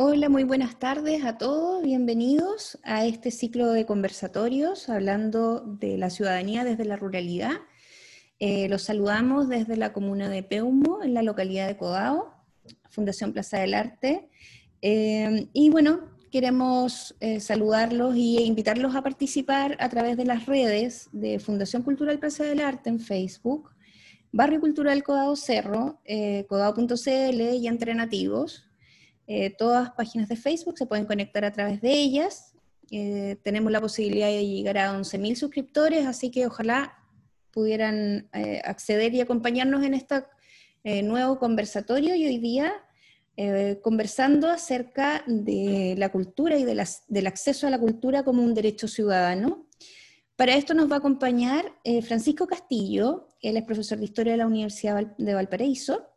Hola, muy buenas tardes a todos. Bienvenidos a este ciclo de conversatorios hablando de la ciudadanía desde la ruralidad. Eh, los saludamos desde la comuna de Peumo, en la localidad de Codao, Fundación Plaza del Arte. Eh, y bueno, queremos eh, saludarlos y invitarlos a participar a través de las redes de Fundación Cultural Plaza del Arte en Facebook, Barrio Cultural Codao Cerro, codao.cl y Entre Nativos, eh, todas páginas de Facebook, se pueden conectar a través de ellas. Eh, tenemos la posibilidad de llegar a 11.000 suscriptores, así que ojalá pudieran eh, acceder y acompañarnos en este nuevo conversatorio y hoy día conversando acerca de la cultura y del acceso a la cultura como un derecho ciudadano. Para esto nos va a acompañar Francisco Castillo, él es profesor de Historia de la Universidad de Valparaíso,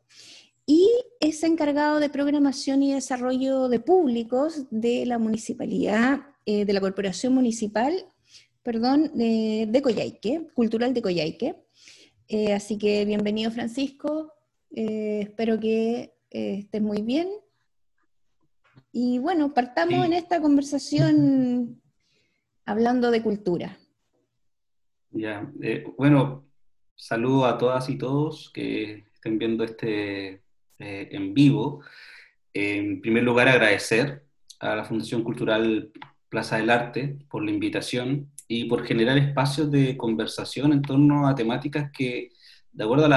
y es encargado de programación y desarrollo de públicos de la municipalidad, eh, de la corporación municipal, perdón, de Coyhaique, cultural de Coyhaique. Eh, así que bienvenido Francisco, eh, espero que estés muy bien. Y bueno, partamos en esta conversación hablando de cultura. Ya, bueno, saludo a todas y todos que estén viendo este eh, en vivo. en primer lugar, agradecer a la Fundación Cultural Plaza del Arte por la invitación y por generar espacios de conversación en torno a temáticas que, de acuerdo a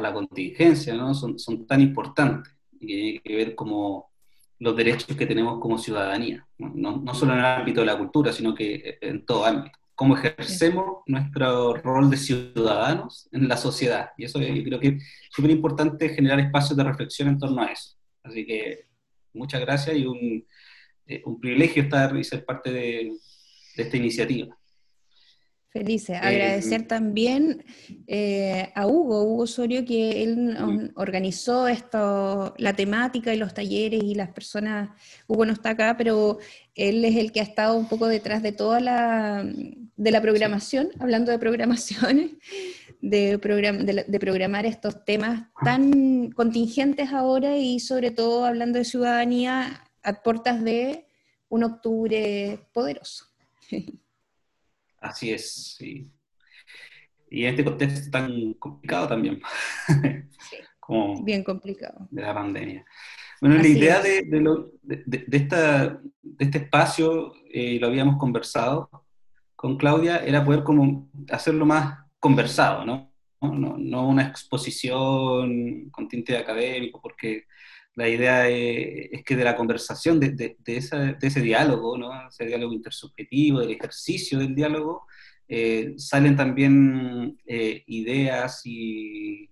la, contingencia, ¿no? son, son, tan importantes y que tienen que ver como los derechos que tenemos como ciudadanía, ¿no? no solo en el ámbito de la cultura, sino que en todo ámbito cómo ejercemos nuestro rol de ciudadanos en la sociedad. Y eso yo creo que es súper importante generar espacios de reflexión en torno a eso. Así que muchas gracias y un, eh, un privilegio estar y ser parte de, de esta iniciativa. Felices. Agradecer eh, también eh, a Hugo, Hugo Osorio, que él organizó esto, la temática y los talleres y las personas. Hugo no está acá, pero él es el que ha estado un poco detrás de toda la, de la programación, hablando de programaciones, de, de, programar estos temas tan contingentes ahora y sobre todo hablando de ciudadanía a puertas de un octubre poderoso. Así es, sí. Y en este contexto tan complicado también. Sí, Como bien complicado. De la pandemia. Bueno, la idea de, de, esta, de, este espacio, eh, lo habíamos conversado con Claudia, era poder como hacerlo más conversado, ¿no? No, no una exposición con tinte académico, porque la idea es, que de la conversación, de, de, ese diálogo, ¿no? ese diálogo intersubjetivo, del ejercicio del diálogo, eh, salen también eh, ideas y,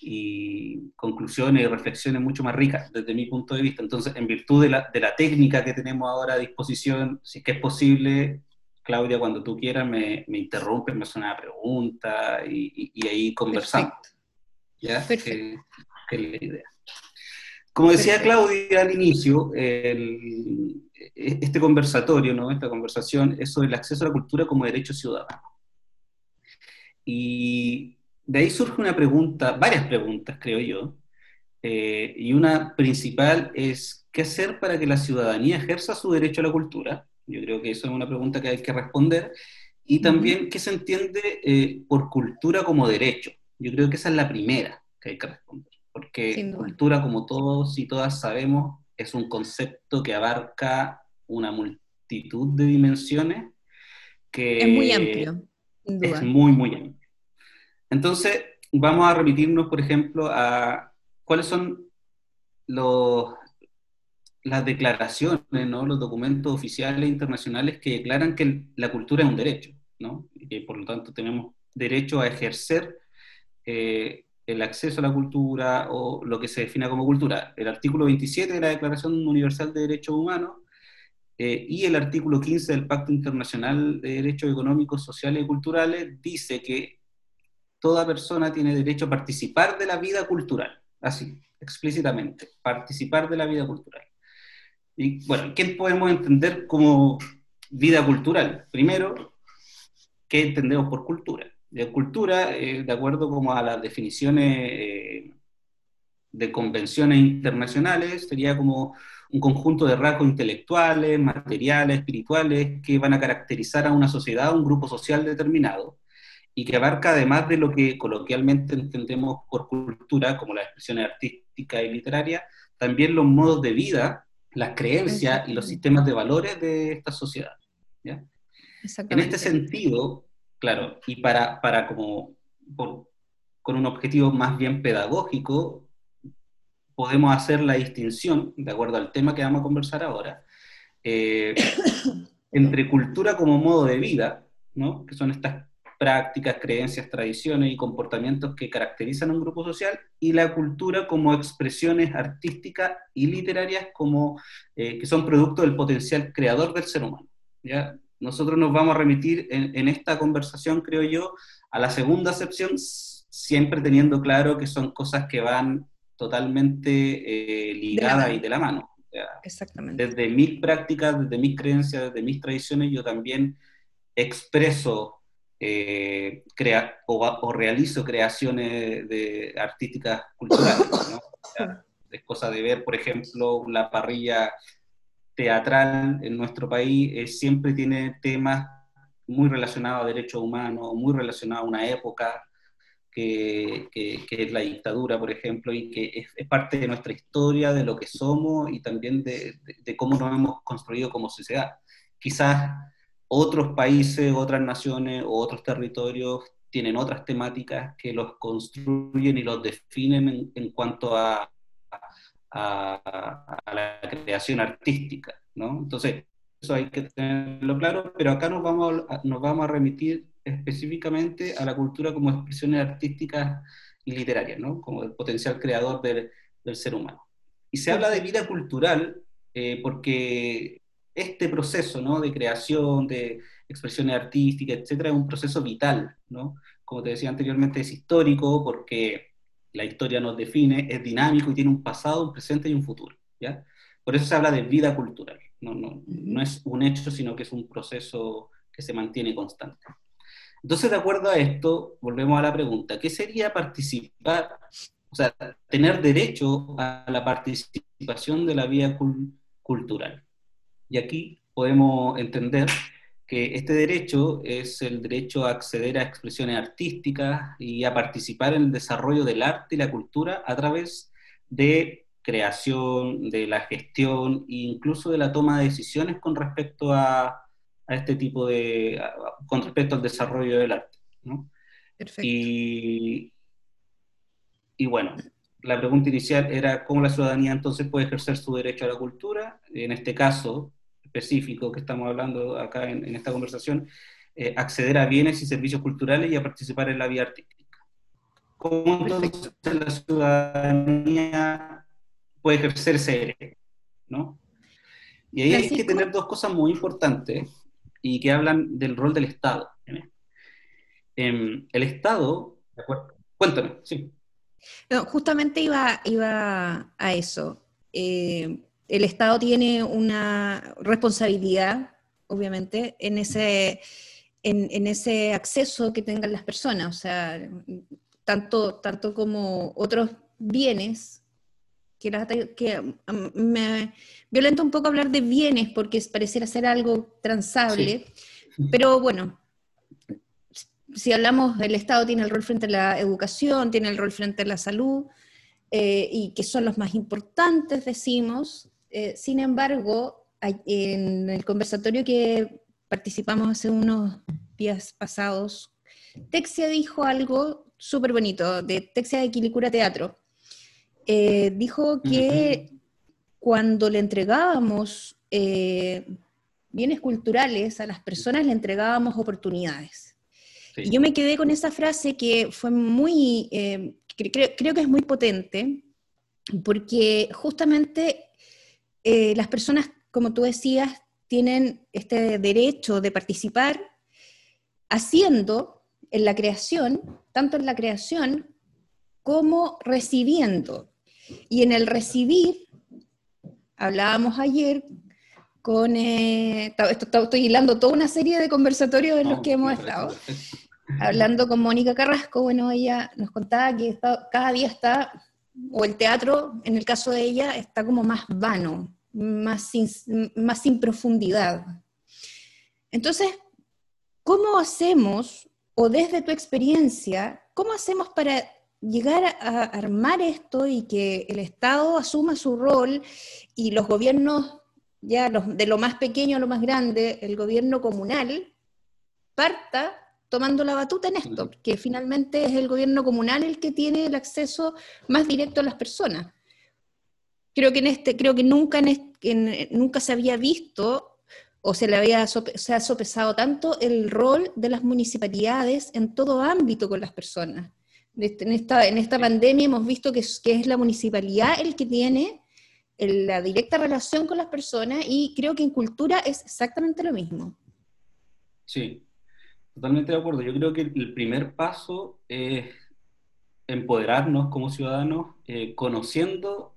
y, conclusiones y reflexiones mucho más ricas desde mi punto de vista. Entonces, en virtud de la, de la técnica que tenemos ahora a disposición, si es que es posible, Claudia, cuando tú quieras, me, me interrumpes, me hace una pregunta y, y, ahí conversamos. ¿Ya? Perfecto. Que, es la idea. Como decía Claudia al inicio, este conversatorio, ¿no? esta conversación es sobre el acceso a la cultura como derecho ciudadano. Y de ahí surge una pregunta, varias preguntas creo yo, eh, y una principal es, ¿qué hacer para que la ciudadanía ejerza su derecho a la cultura? Yo creo que eso es una pregunta que hay que responder. Y también, ¿qué se entiende eh, por cultura como derecho? Yo creo que esa es la primera que hay que responder porque cultura, como todos y todas sabemos, es un concepto que abarca una multitud de dimensiones que es muy amplio, sin duda. Es muy, muy amplio. Entonces, vamos a remitirnos, por ejemplo, a cuáles son los, las declaraciones, ¿no? los documentos oficiales internacionales que declaran que la cultura es un derecho, ¿no? y que por lo tanto tenemos derecho a ejercer eh, el acceso a la cultura o lo que se defina como cultura. El artículo 27 de la Declaración Universal de Derechos Humanos eh, y el artículo 15 del Pacto Internacional de Derechos Económicos, Sociales y Culturales dice que toda persona tiene derecho a participar de la vida cultural, así, explícitamente, participar de la vida cultural. Y bueno, ¿qué podemos entender como vida cultural? Primero, ¿qué entendemos por cultura? De cultura, eh, de acuerdo como a las definiciones eh, de convenciones internacionales, sería como un conjunto de rasgos intelectuales, materiales, espirituales, que van a caracterizar a una sociedad, un grupo social determinado, y que abarca además de lo que coloquialmente entendemos por cultura, como las expresiones artísticas y literarias, también los modos de vida, las creencias y los sistemas de valores de esta sociedad. ¿ya? En este sentido, claro, y para, para como, con un objetivo más bien pedagógico, podemos hacer la distinción, de acuerdo al tema que vamos a conversar ahora, eh, entre cultura como modo de vida, ¿no? que son estas prácticas, creencias, tradiciones y comportamientos que caracterizan a un grupo social, y la cultura como expresiones artísticas y literarias como, eh, que son producto del potencial creador del ser humano. ¿ya? Nosotros nos vamos a remitir en, en esta conversación, creo yo, a la segunda acepción, siempre teniendo claro que son cosas que van totalmente eh, ligada y de la mano. Exactamente. Desde mis prácticas, desde mis creencias, desde mis tradiciones, yo también expreso eh, crea o, realizo creaciones de, artísticas culturales. es cosa de ver, por ejemplo, la parrilla teatral en nuestro país eh, siempre tiene temas muy relacionados a derechos humanos, muy relacionados a una época, que, es la dictadura, por ejemplo, y que es, parte de nuestra historia, de lo que somos y también de, cómo nos hemos construido como sociedad. Quizás otros países, otras naciones o otros territorios tienen otras temáticas que los construyen y los definen en, cuanto a, a, la creación artística, ¿no? Entonces, eso hay que tenerlo claro, pero acá nos vamos nos vamos a remitir específicamente a la cultura como expresiones artísticas y literarias, ¿no? como el potencial creador del, del ser humano. Y se habla de vida cultural eh, porque este proceso ¿no? de creación, de expresiones artísticas, etcétera, es un proceso vital. ¿no? Como te decía anteriormente, es histórico porque la historia nos define, es dinámico y tiene un pasado, un presente y un futuro. ¿ya? Por eso se habla de vida cultural. No, no, no es un hecho, sino que es un proceso que se mantiene constante. Entonces, de acuerdo a esto, volvemos a la pregunta, ¿qué sería participar, o sea, tener derecho a la participación de la vida cultural? Y aquí podemos entender que este derecho es el derecho a acceder a expresiones artísticas y a participar en el desarrollo del arte y la cultura a través de creación, de la gestión e incluso de la toma de decisiones con respecto a, a este tipo de, con respecto al desarrollo del arte. ¿no? Perfecto. Y, y bueno, la pregunta inicial era cómo la ciudadanía entonces puede ejercer su derecho a la cultura, en este caso específico que estamos hablando acá en, esta conversación, eh, acceder a bienes y servicios culturales y a participar en la vida artística. ¿Cómo entonces la ciudadanía puede ejercer ese? ¿no? Y ahí hay que tener dos cosas muy importantes y que hablan del rol del Estado. Em, el Estado, cuéntame, sí. justamente iba, iba a eso. Eh, el Estado tiene una responsabilidad, obviamente, en ese, en, ese acceso que tengan las personas, o sea, tanto, tanto como otros bienes que, que mm, me violenta un poco hablar de bienes porque pareciera ser algo transable, pero bueno, si hablamos del Estado tiene el rol frente a la educación, tiene el rol frente a la salud, eh, y que son los más importantes, decimos. Eh, sin embargo, en el conversatorio que participamos hace unos días pasados, Texia dijo algo súper bonito, de Texia de Quilicura Teatro, eh, dijo que cuando le entregábamos eh, bienes culturales a las personas, le entregábamos oportunidades. Y yo me quedé con esa frase que fue muy, eh, creo, que es muy potente, porque justamente las personas, como tú decías, tienen este derecho de participar haciendo en la creación, tanto en la creación como recibiendo. Y en el recibir, hablábamos ayer con, eh, esto, estoy hilando toda una serie de conversatorios en los que hemos estado, hablando con Mónica Carrasco, bueno, ella nos contaba que cada día está o el teatro, en el caso de ella, está como más vano, más sin, profundidad. Entonces, ¿cómo hacemos, o desde tu experiencia, cómo hacemos para llegar a armar esto y que el Estado asuma su rol y los gobiernos, ya de lo más pequeño a lo más grande, el gobierno comunal, parta tomando la batuta en esto, que finalmente es el gobierno comunal el que tiene el acceso más directo a las personas. Creo que, en este, creo que nunca, nunca se había visto o se le había se ha sopesado tanto el rol de las municipalidades en todo ámbito con las personas. Este, en esta, en esta pandemia hemos visto que es, que es la municipalidad el que tiene la directa relación con las personas y creo que en cultura es exactamente lo mismo. Sí, totalmente de acuerdo. Yo creo que el primer paso es empoderarnos como ciudadanos, eh, conociendo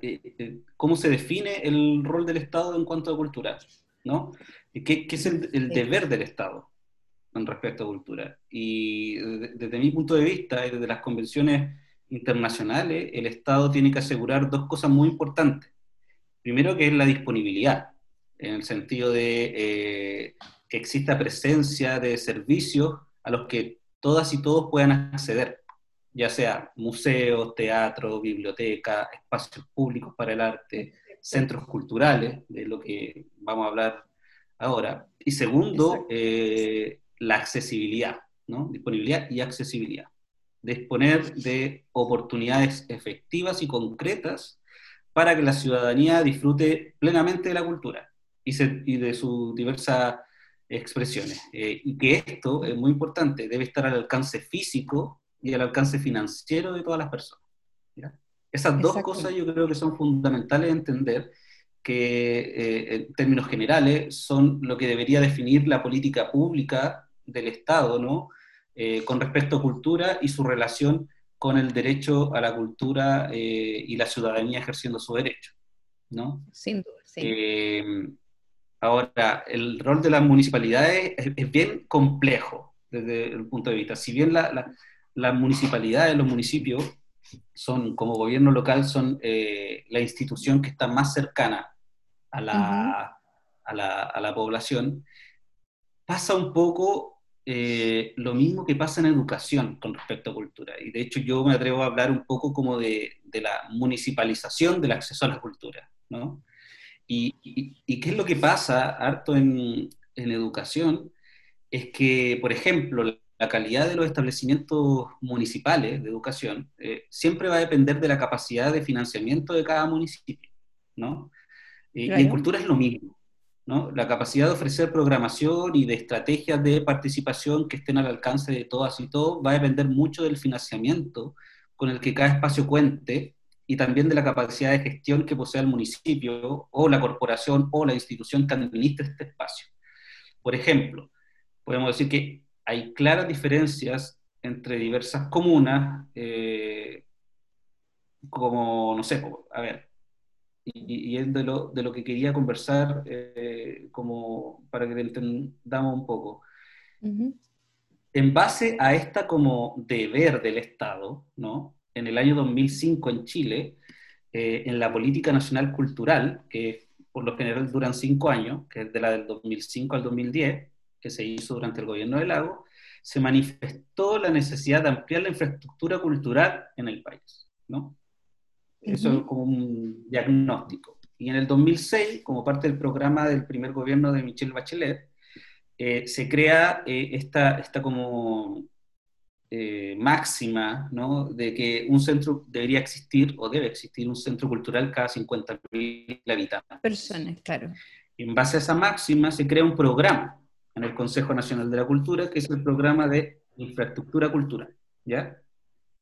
eh, eh, cómo se define el rol del Estado en cuanto a cultura, ¿no? ¿Qué, qué es el, el deber del Estado? en respecto a cultura. Y desde, mi punto de vista y desde las convenciones internacionales, el Estado tiene que asegurar dos cosas muy importantes. Primero, que es la disponibilidad, en el sentido de eh, que exista presencia de servicios a los que todas y todos puedan acceder, ya sea museos, teatro, biblioteca, espacios públicos para el arte, centros culturales, de lo que vamos a hablar ahora. Y segundo, eh, la accesibilidad, ¿no? Disponibilidad y accesibilidad. Disponer de oportunidades efectivas y concretas para que la ciudadanía disfrute plenamente de la cultura y, de sus diversas expresiones. Eh, y que esto es muy importante, debe estar al alcance físico y al alcance financiero de todas las personas. Esas dos cosas yo creo que son fundamentales de entender que eh, en términos generales son lo que debería definir la política pública del Estado, ¿no? Eh, con respecto a cultura y su relación con el derecho a la cultura eh, y la ciudadanía ejerciendo su derecho, ¿no? Sin duda, sí. Eh, ahora, el rol de las municipalidades es, bien complejo desde el punto de vista. Si bien la, las municipalidades, los municipios, son como gobierno local, son la institución que está más cercana a la, a la, a la población, pasa un poco eh, lo mismo que pasa en educación con respecto a cultura. Y de hecho yo me atrevo a hablar un poco como de, la municipalización del acceso a la cultura. ¿no? Y, qué es lo que pasa harto en, en, educación? Es que, por ejemplo, la calidad de los establecimientos municipales de educación eh, siempre va a depender de la capacidad de financiamiento de cada municipio. ¿no? Y en cultura es lo mismo. La capacidad de ofrecer programación y de estrategias de participación que estén al alcance de todas y todos va a depender mucho del financiamiento con el que cada espacio cuente y también de la capacidad de gestión que posea el municipio o la corporación o la institución que administra este espacio. Por ejemplo, podemos decir que hay claras diferencias entre diversas comunas, eh, como, no sé, a ver, y, es de lo, de lo, que quería conversar eh, como para que entendamos un poco. En base a esta como deber del Estado, ¿no? En el año 2005 en Chile, eh, en la política nacional cultural, que por lo general duran cinco años, que es de la del 2005 al 2010, que se hizo durante el gobierno de Lago, se manifestó la necesidad de ampliar la infraestructura cultural en el país. ¿no? Eso es como un diagnóstico. Y en el 2006, como parte del programa del primer gobierno de Michelle Bachelet, eh, se crea eh, esta, esta como eh, máxima, ¿no? De que un centro debería existir o debe existir un centro cultural cada 50.000 habitantes. Personas, claro. En base a esa máxima se crea un programa en el Consejo Nacional de la Cultura, que es el programa de infraestructura cultural, ¿ya?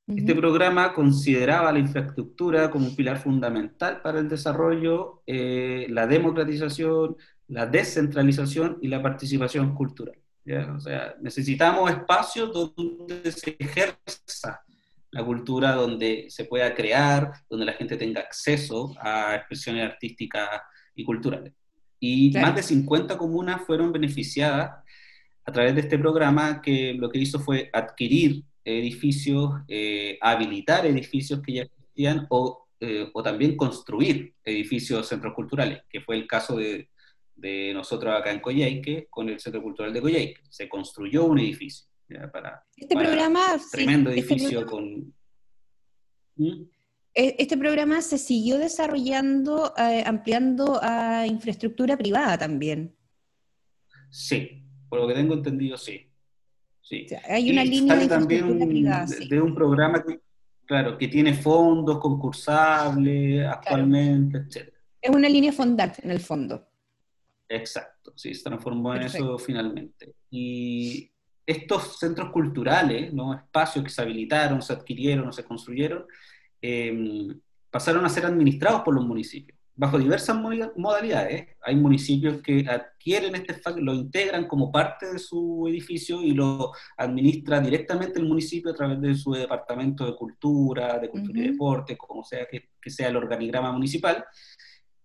Este programa consideraba la infraestructura como un pilar fundamental para el desarrollo, eh, la democratización, la descentralización y la participación cultural. O sea, necesitamos espacios donde se ejerza la cultura, donde se pueda crear, donde la gente tenga acceso a expresiones artísticas y culturales. Y más de 50 comunas fueron beneficiadas a través de este programa que lo que hizo fue adquirir edificios, eh, habilitar edificios que ya o, eh, o también construir edificios, centros culturales, que fue el caso de, de nosotros acá en Coyhaique con el Centro Cultural de Coyhaique. Se construyó un edificio. para, este programa... Tremendo este edificio con... ¿Mm? E, este programa se siguió desarrollando, eh, ampliando a infraestructura privada también. Sí, por lo que tengo entendido, sí. sí. hay una línea de infraestructura privada. De, un programa que, claro, que tiene fondos concursables actualmente, etc. Es una línea fondante en el fondo. Exacto, sí, se transformó en eso finalmente. Y estos centros culturales, ¿no? espacios que se habilitaron, se adquirieron, se construyeron, em, pasaron a ser administrados por los municipios, bajo diversas modalidades. Hay municipios que adquieren este espacio, lo integran como parte de su edificio y lo administra directamente el municipio a través de su departamento de cultura, de cultura y deporte, como sea que, que sea el organigrama municipal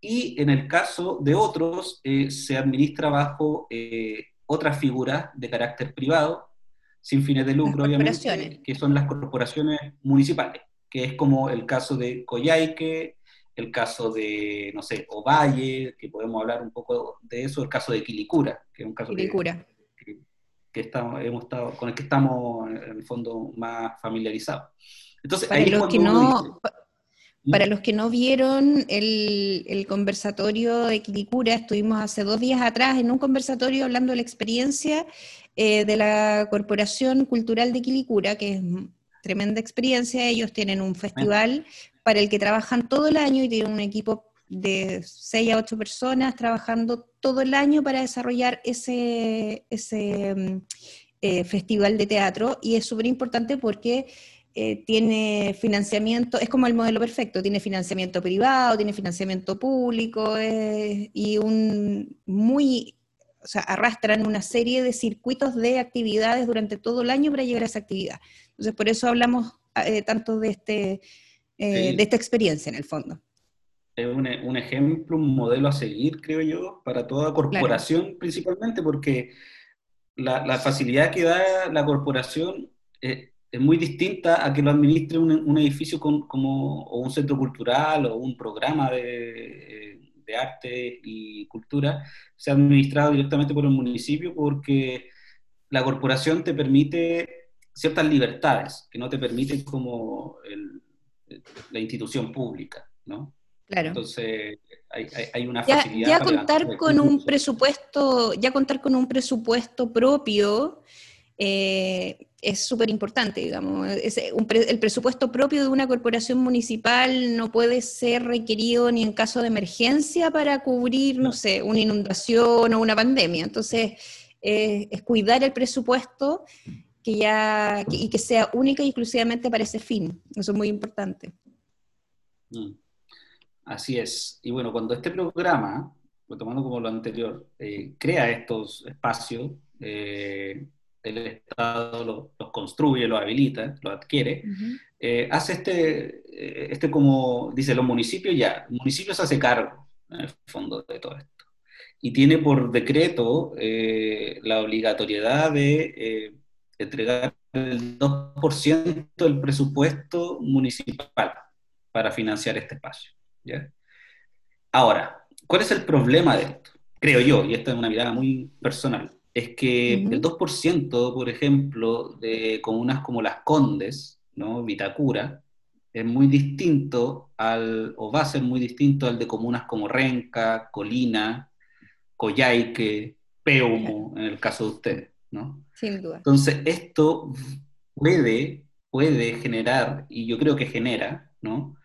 y en el caso de otros eh, se administra bajo eh, otras figuras de carácter privado, sin fines de lucro, obviamente, que son las corporaciones municipales, que es como el caso de Coyhaique, el caso de, no sé, Ovalle, que podemos hablar un poco de eso, el caso de Quilicura, que es un caso Quilicura. que, estamos, hemos estado, con el que estamos en el fondo más familiarizados. Entonces, ahí los que no, para los que no vieron el, conversatorio de Quilicura, estuvimos hace dos días atrás en un conversatorio hablando de la experiencia eh, de la Corporación Cultural de Quilicura, que es tremenda experiencia. Ellos tienen un festival para el que trabajan todo el año y tienen un equipo de seis a ocho personas trabajando todo el año para desarrollar ese, ese mm, eh, festival de teatro. Y es súper importante porque eh, tiene financiamiento, es como el modelo perfecto, tiene financiamiento privado, tiene financiamiento público y un muy, o sea, arrastran una serie de circuitos de actividades durante todo el año para llegar a esa actividad. Entonces, por eso hablamos eh, tanto de, este, eh, de esta experiencia en el fondo. Es un, un, ejemplo, un modelo a seguir, creo yo, para toda corporación principalmente, porque la, la, facilidad que da la corporación es muy distinta a que lo administre un, edificio como, o un centro cultural o un programa de, de, arte y cultura, sea administrado directamente por el municipio porque la corporación te permite ciertas libertades que no te permiten como la institución pública, ¿no? Claro. Entonces hay, hay, una facilidad. Ya, contar con un presupuesto, ya contar con un presupuesto propio eh, es súper importante, digamos. el presupuesto propio de una corporación municipal no puede ser requerido ni en caso de emergencia para cubrir, no sé, una inundación o una pandemia. Entonces, eh, es cuidar el presupuesto que ya, y que sea única y exclusivamente para ese fin. Eso es muy importante. Mm. Así es. Y bueno, cuando este programa, tomando como lo anterior, eh, crea estos espacios, eh, el Estado los construye, los habilita, los adquiere, eh, hace este, eh, este como, dice, los municipios ya, el municipio se hace cargo, en el fondo, de todo esto. Y tiene por decreto eh, la obligatoriedad de entregar el 2% del presupuesto municipal para financiar este espacio. ¿ya? Ahora, ¿cuál es el problema de esto? Creo yo, y esta es una mirada muy personal es que el 2%, por ejemplo, de comunas como Las Condes, ¿no? Vitacura, es muy distinto al, o va a ser muy distinto al de comunas como Renca, Colina, Coyhaique, Peumo, en el caso de ustedes, ¿no? Sin duda. Entonces, esto puede, puede generar, y yo creo que genera, ¿no?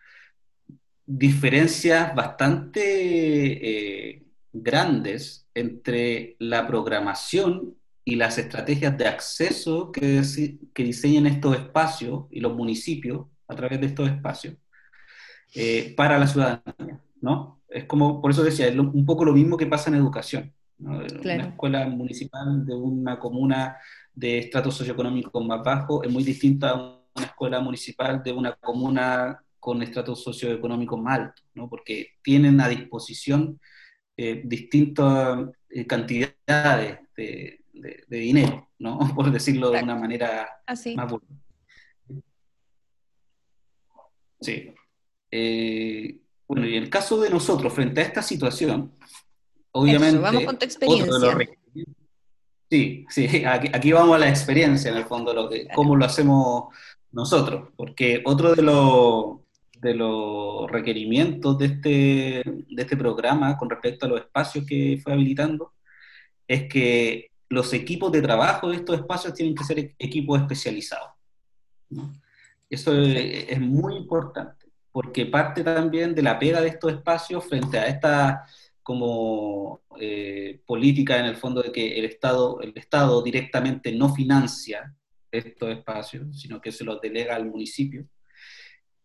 Diferencias bastante eh, grandes entre la programación y las estrategias de acceso que, que diseñan estos espacios y los municipios a través de estos espacios eh, para la ciudadanía, ¿no? Es como, por eso decía, es un poco lo mismo que pasa en educación. Una escuela municipal de una comuna de estrato socioeconómico más bajo es muy distinta a una escuela municipal de una comuna con estrato socioeconómico más alto, ¿no? Porque tienen a disposición eh, distintas eh, cantidades de, dinero, ¿no? por decirlo de una manera Así. más Sí. Eh, bueno, y en el caso de nosotros, frente a esta situación, obviamente... vamos con tu experiencia. sí, sí, aquí, vamos a la experiencia, en el fondo, lo que, cómo lo hacemos nosotros, porque otro de los de los requerimientos de este, de este programa con respecto a los espacios que fue habilitando es que los equipos de trabajo de estos espacios tienen que ser equipos especializados. Eso es, muy importante, porque parte también de la pega de estos espacios frente a esta como eh, política en el fondo de que el Estado, el Estado directamente no financia estos espacios, sino que se los delega al municipio.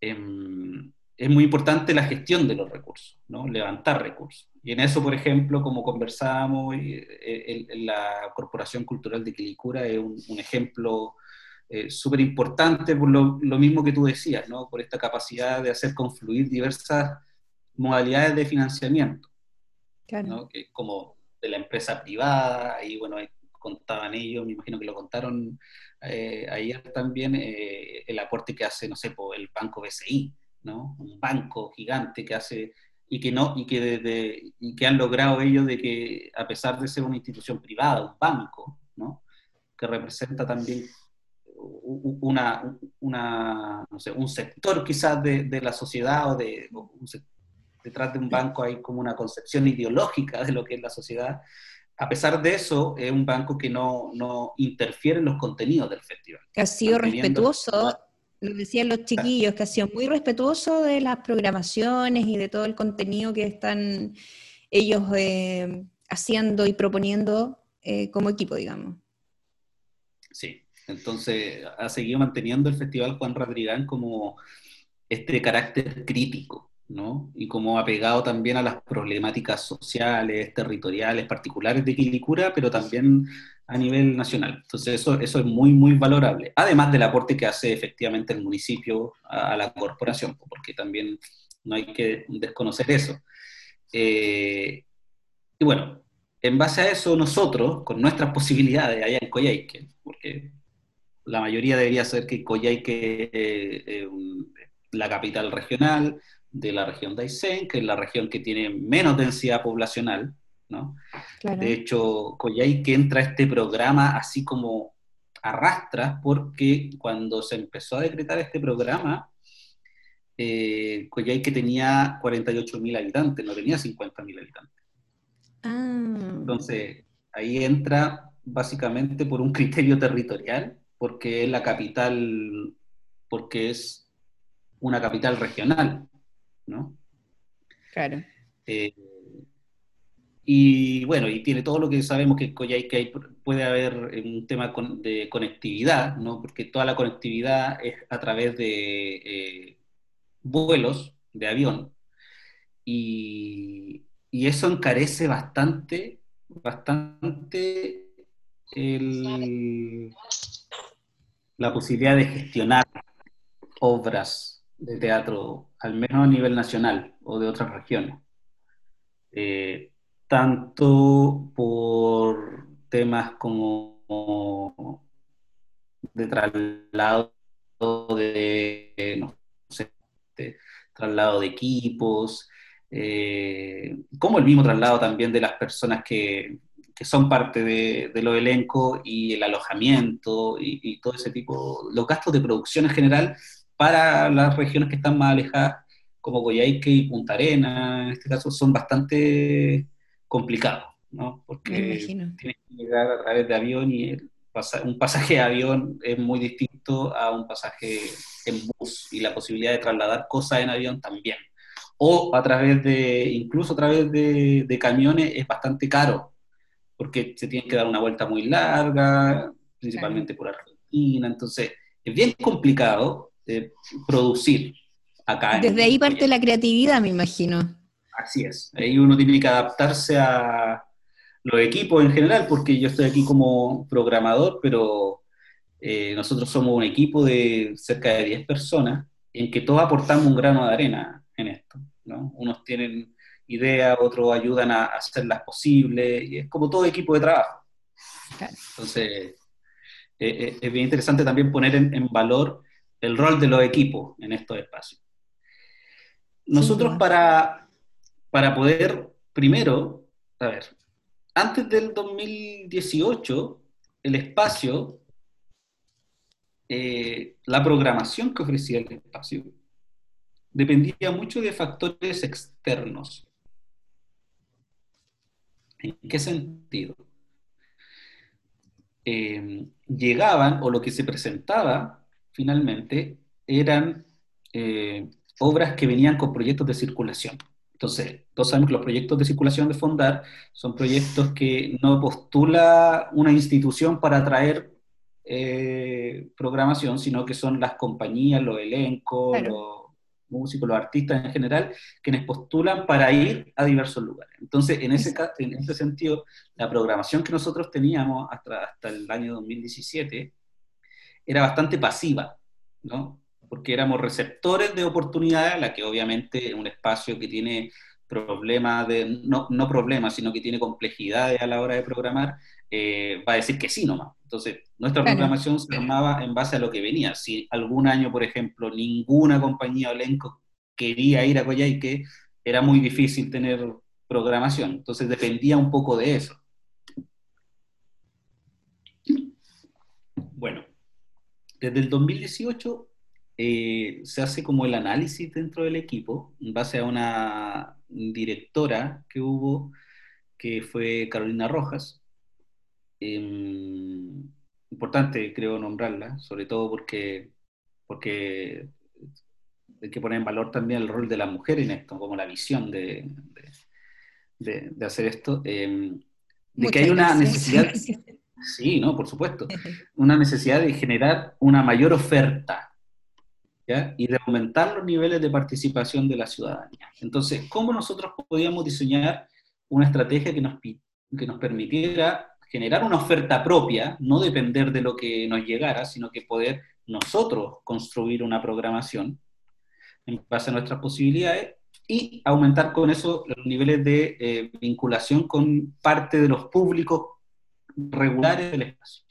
Em, es muy importante la gestión de los recursos, ¿no? levantar recursos. Y en eso, por ejemplo, como conversábamos, eh, la Corporación Cultural de Quilicura es un, ejemplo eh, súper importante por lo, mismo que tú decías, ¿no? por esta capacidad de hacer confluir diversas modalidades de financiamiento, ¿no? que como de la empresa privada, ahí bueno, contaban ellos, me imagino que lo contaron eh, ayer también, eh, el aporte que hace, no sé, por el banco BCI, ¿no? Un banco gigante que hace y que no y que desde, y que han logrado ellos de que a pesar de ser una institución privada, un banco, ¿no? Que representa también una, una no sé, un sector quizás de, de la sociedad o de detrás de un banco hay como una concepción ideológica de lo que es la sociedad a pesar de eso, es un banco que no, no interfiere en los contenidos del festival. Que ha sido respetuoso, lo decían los chiquillos, que ha sido muy respetuoso de las programaciones y de todo el contenido que están ellos eh, haciendo y proponiendo eh, como equipo, digamos. Sí, entonces ha seguido manteniendo el Festival Juan Radrigán como este carácter crítico, Y como apegado también a las problemáticas sociales, territoriales, particulares de Quilicura, pero también a nivel nacional. Entonces eso, eso es muy, muy valorable, además del aporte que hace efectivamente el municipio a, la corporación, porque también no hay que desconocer eso. Eh, y bueno, en base a eso nosotros, con nuestras posibilidades allá en Coyhaique, porque la mayoría debería saber que Coyhaique es la capital regional, de la región de Aysén, que es la región que tiene menos densidad poblacional, ¿no? De hecho, Coyhaique entra a este programa así como arrastra, porque cuando se empezó a decretar este programa, eh, Coyhaique tenía 48.000 habitantes, no tenía 50.000 habitantes. Ah. Entonces, ahí entra básicamente por un criterio territorial, porque es la capital, porque es una capital regional. ¿No? Claro. Eh, y bueno, y tiene todo lo que sabemos que puede haber un tema de conectividad, ¿no? Porque toda la conectividad es a través de eh, vuelos de avión. Y, eso encarece bastante, bastante la posibilidad de gestionar obras de teatro, al menos a nivel nacional o de otras regiones. Eh, tanto por temas como de traslado de, no sé, traslado de equipos, eh, como el mismo traslado también de las personas que, que son parte de, de los elencos y el alojamiento y, todo ese tipo, los gastos de producción en general para las regiones que están más alejadas, como Coyhaique y Punta Arena, en este caso, son bastante complicados, ¿no? Porque tienes que llegar a través de avión y un pasaje de avión es muy distinto a un pasaje en bus y la posibilidad de trasladar cosas en avión también. O a través de, incluso a través de, de camiones es bastante caro, porque se tiene que dar una vuelta muy larga, principalmente por Argentina, entonces es bien complicado producir acá. Desde ahí parte la creatividad, me imagino. Así es, ahí uno tiene que adaptarse a los equipos en general, porque yo estoy aquí como programador, pero eh, nosotros somos un equipo de cerca de 10 personas en que todos aportamos un grano de arena en esto. ¿no? Unos tienen ideas, otros ayudan a hacerlas posibles, y es como todo equipo de trabajo. Entonces, eh, eh, es bien interesante también poner en, en valor el rol de los equipos en estos espacios. nosotros para, para poder, primero, a ver, antes del 2018, el espacio, eh, la programación que ofrecía el espacio, dependía mucho de factores externos. ¿En qué sentido? Eh, llegaban, o lo que se presentaba finalmente, eran eh, obras que venían con proyectos de circulación. Entonces, todos sabemos que los proyectos de circulación de Fondar son proyectos que no postula una institución para atraer eh, programación, sino que son las compañías, los elencos, los músicos, los artistas en general, quienes postulan para ir a diversos lugares. Entonces, en ese, en ese sentido, la programación que nosotros teníamos hasta, hasta el año 2017 era bastante pasiva, ¿no? porque éramos receptores de oportunidades, la que obviamente un espacio que tiene problemas, de, no, no problemas, sino que tiene complejidades a la hora de programar, eh, va a decir que sí nomás. Entonces, nuestra programación se armaba en base a lo que venía. Si algún año, por ejemplo, ninguna compañía o elenco quería ir a Coyhaique, era muy difícil tener programación. Entonces, dependía un poco de eso. Bueno, desde el 2018 eh, se hace como el análisis dentro del equipo en base a una directora que hubo, que fue Carolina Rojas. Em, importante, creo, nombrarla, sobre todo porque, porque hay que poner en valor también el rol de la mujer en esto, como la visión de, de, hacer esto. Em, de que hay una necesidad, sí, no, por supuesto, una necesidad de generar una mayor oferta y de aumentar los niveles de participación de la ciudadanía. Entonces, ¿cómo nosotros podíamos diseñar una estrategia que nos, que nos permitiera generar una oferta propia, no depender de lo que nos llegara, sino que poder nosotros construir una programación en base a nuestras posibilidades y aumentar con eso los niveles de eh, vinculación con parte de los públicos regulares del espacio.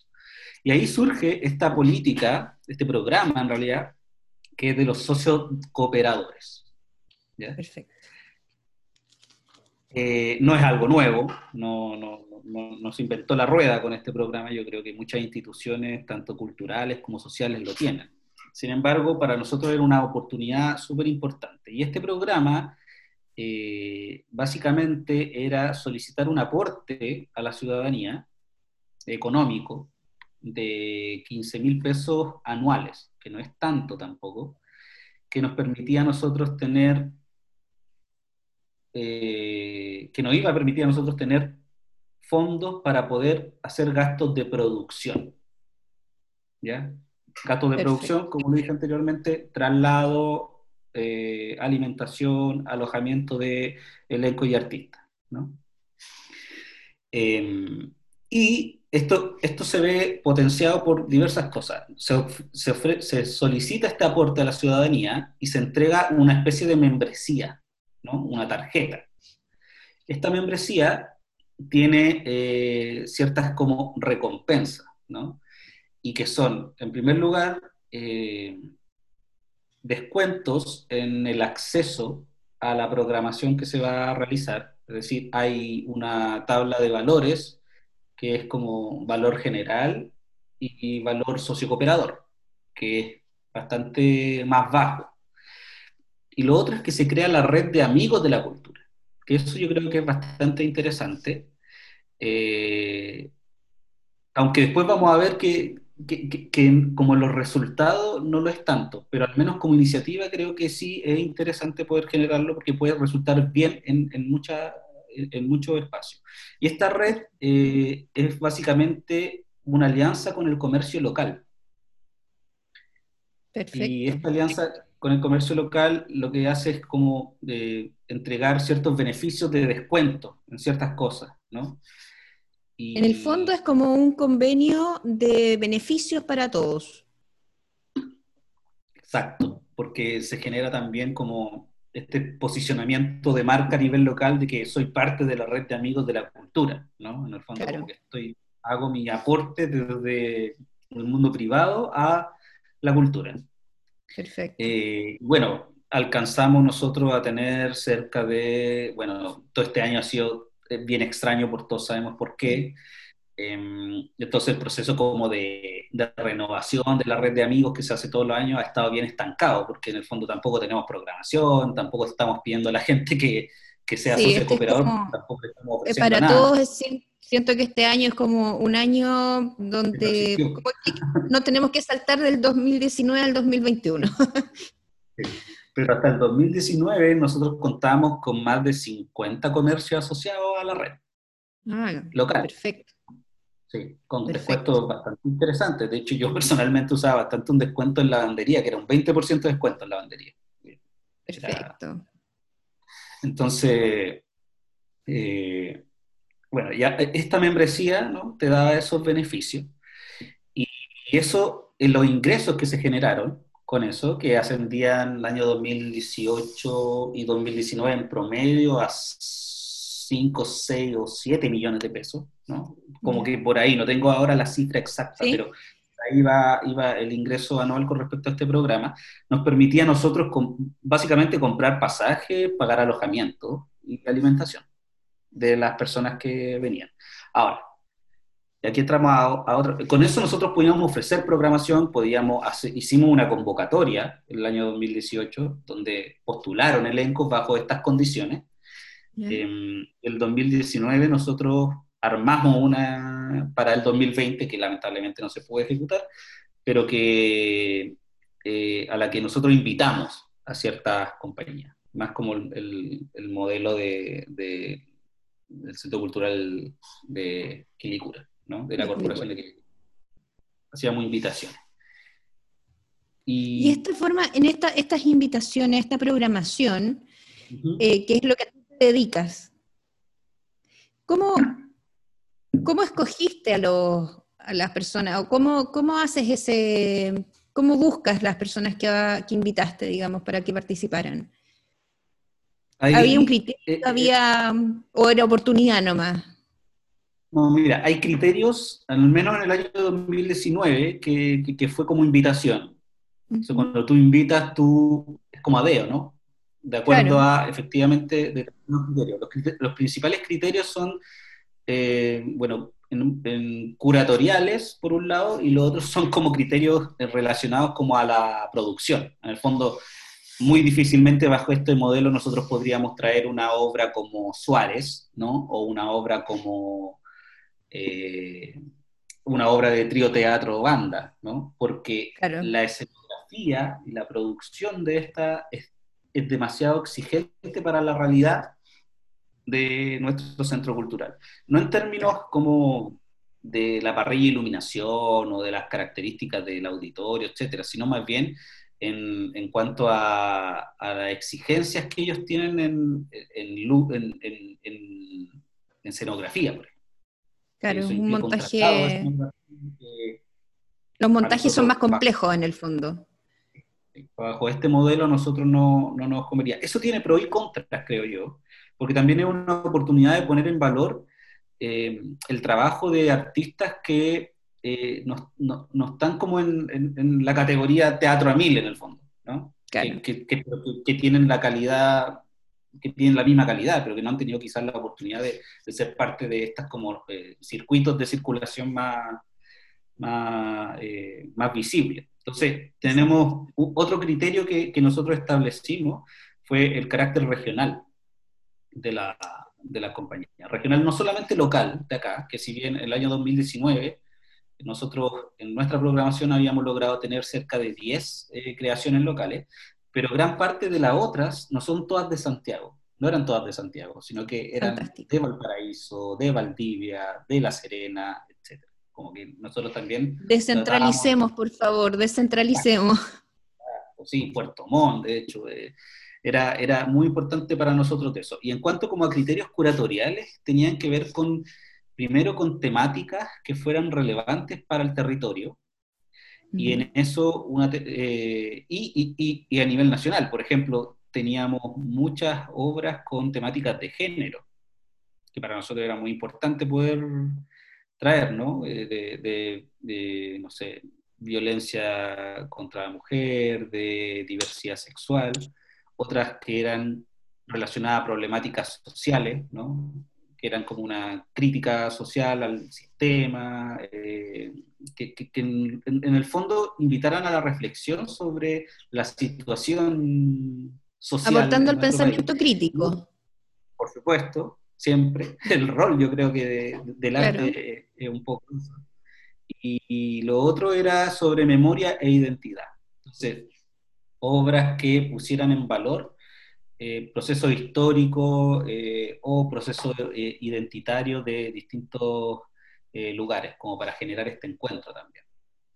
Y ahí surge esta política, este programa en realidad, que es de los socios cooperadores. Perfecto. Eh, no es algo nuevo, no, no, no, se inventó la rueda con este programa, yo creo que muchas instituciones, tanto culturales como sociales, lo tienen. Sin embargo, para nosotros era una oportunidad súper importante. Y este programa eh, básicamente era solicitar un aporte a la ciudadanía económico de 15 mil pesos anuales, que no es tanto tampoco, que nos permitía a nosotros tener, eh, que nos iba a permitir a nosotros tener fondos para poder hacer gastos de producción. ¿Ya? Gastos de producción, como lo dije anteriormente, traslado, eh, alimentación, alojamiento de elenco y artistas. ¿no? Em, y esto, esto se ve potenciado por diversas cosas. Se, se, solicita este aporte a la ciudadanía y se entrega una especie de membresía, ¿no? una tarjeta. Esta membresía tiene eh, ciertas como recompensas, ¿no? y que son, en primer lugar, eh, descuentos en el acceso a la programación que se va a realizar. Es decir, hay una tabla de valores que es como valor general y valor sociocooperador, que es bastante más bajo. Y lo otro es que se crea la red de amigos de la cultura, que eso yo creo que es bastante interesante, eh, aunque después vamos a ver que, como los resultados no lo es tanto, pero al menos como iniciativa creo que sí es interesante poder generarlo porque puede resultar bien en, en muchas en muchos espacios. Y esta red eh, es básicamente una alianza con el comercio local. Perfecto. Y esta alianza con el comercio local lo que hace es como eh, entregar ciertos beneficios de descuento en ciertas cosas, ¿no? En el fondo es como un convenio de beneficios para todos. Exacto, porque se genera también como este posicionamiento de marca a nivel local de que soy parte de la red de amigos de la cultura, ¿no? En el fondo, como que estoy, hago mi aporte desde el mundo privado a la cultura. Perfecto. Eh, bueno, alcanzamos nosotros a tener cerca de, bueno, todo este año ha sido bien extraño, por todos sabemos por qué. Em, entonces el proceso como de, renovación de la red de amigos que se hace todos los años ha estado bien estancado, porque en el fondo tampoco tenemos programación, tampoco estamos pidiendo a la gente que, que sea socio este cooperador, tampoco estamos eh, ofreciendo Para todos siento que este año es como un año donde no tenemos que saltar del 2019 al 2021. Pero hasta el 2019 nosotros contamos con más de 50 comercios asociados a la red. Ah, local. Perfecto. Sí, con descuentos bastante interesantes. De hecho, yo personalmente usaba bastante un descuento en la lavandería, que era un 20% de descuento en la lavandería. Perfecto. Entonces, eh, bueno, ya esta membresía ¿no? te da esos beneficios. Y, eso, en los ingresos que se generaron con eso, que ascendían el año 2018 y 2019 en promedio a 5, 6 o 7 millones de pesos, ¿no? Como que por ahí, no tengo ahora la cifra exacta, pero ahí va, iba el ingreso anual con respecto a este programa, nos permitía a nosotros básicamente comprar pasaje, pagar alojamiento y alimentación de las personas que venían. Ahora, y aquí entramos a, otro. Con eso nosotros podíamos ofrecer programación, podíamos hicimos una convocatoria en el año 2018 donde postularon elencos bajo estas condiciones. En el 2019 nosotros armamos una para el 2020 que lamentablemente no se puede ejecutar, pero que eh, a la que nosotros invitamos a ciertas compañías, más como el, el, modelo de, de, del Centro Cultural de Quilicura, ¿no? de la Corporación de Quilicura. Hacíamos invitaciones. Y, esta forma, en esta, estas invitaciones, esta programación, eh, que es lo que te dedicas, ¿cómo, ¿Cómo escogiste a, los, a las personas? ¿O cómo, cómo haces ese, cómo buscas las personas que, que invitaste, digamos, para que participaran? ¿Había un criterio? Eh, eh, ¿Había, ¿O era oportunidad nomás? No, mira, hay criterios, al menos en el año 2019, que, que, fue como invitación. cuando tú invitas, tú, es como adeo, ¿no? De acuerdo a, efectivamente, de los criterios. los principales criterios son eh, bueno, en, curatoriales, por un lado, y los otros son como criterios relacionados como a la producción. En el fondo, muy difícilmente bajo este modelo nosotros podríamos traer una obra como Suárez, ¿no? O una obra como eh, una obra de trío, teatro o banda, ¿no? Porque la escenografía y la producción de esta es, demasiado exigente para la realidad de nuestro centro cultural. No en términos como de la parrilla de iluminación o de las características del auditorio, etcétera, sino más bien en, en cuanto a, a, las exigencias que ellos tienen en, en, en, en escenografía, por ejemplo. Claro, un montaje. Los montajes son más complejos en el fondo. Bajo este modelo nosotros no, no nos comería. Eso tiene pros y contras, creo yo porque también es una oportunidad de poner en valor eh, el trabajo de artistas que eh, no, no, están como en, en, la categoría teatro a mil en el fondo, ¿no? Que, que, que, tienen la calidad, que tienen la misma calidad, pero que no han tenido quizás la oportunidad de, de ser parte de estas como eh, circuitos de circulación más, más, más visibles. Entonces, tenemos otro criterio que, que nosotros establecimos, fue el carácter regional de la, de la compañía. Regional no solamente local de acá, que si bien el año 2019 nosotros en nuestra programación habíamos logrado tener cerca de 10 eh, creaciones locales, pero gran parte de las otras no son todas de Santiago, no eran todas de Santiago, sino que eran de Valparaíso, de Valdivia, de La Serena. Como que nosotros también... Descentralicemos, por favor, descentralicemos. Sí, Puerto Montt, de hecho, de, era, era muy importante para nosotros eso. Y en cuanto como a criterios curatoriales, tenían que ver con, primero, con temáticas que fueran relevantes para el territorio, y en eso, una, eh, y, y, y, a nivel nacional, por ejemplo, teníamos muchas obras con temáticas de género, que para nosotros era muy importante poder traer, ¿no? Eh, de, de, de, no sé, violencia contra la mujer, de diversidad sexual, otras que eran relacionadas a problemáticas sociales, ¿no? que eran como una crítica social al sistema, eh, que, en, el fondo invitaran a la reflexión sobre la situación social. Aportando el pensamiento crítico. Por supuesto, siempre. El rol, yo creo que del arte es un poco Y, lo otro era sobre memoria e identidad. Entonces, obras que pusieran en valor eh, procesos históricos eh, o procesos eh, identitarios de distintos eh, lugares, como para generar este encuentro también.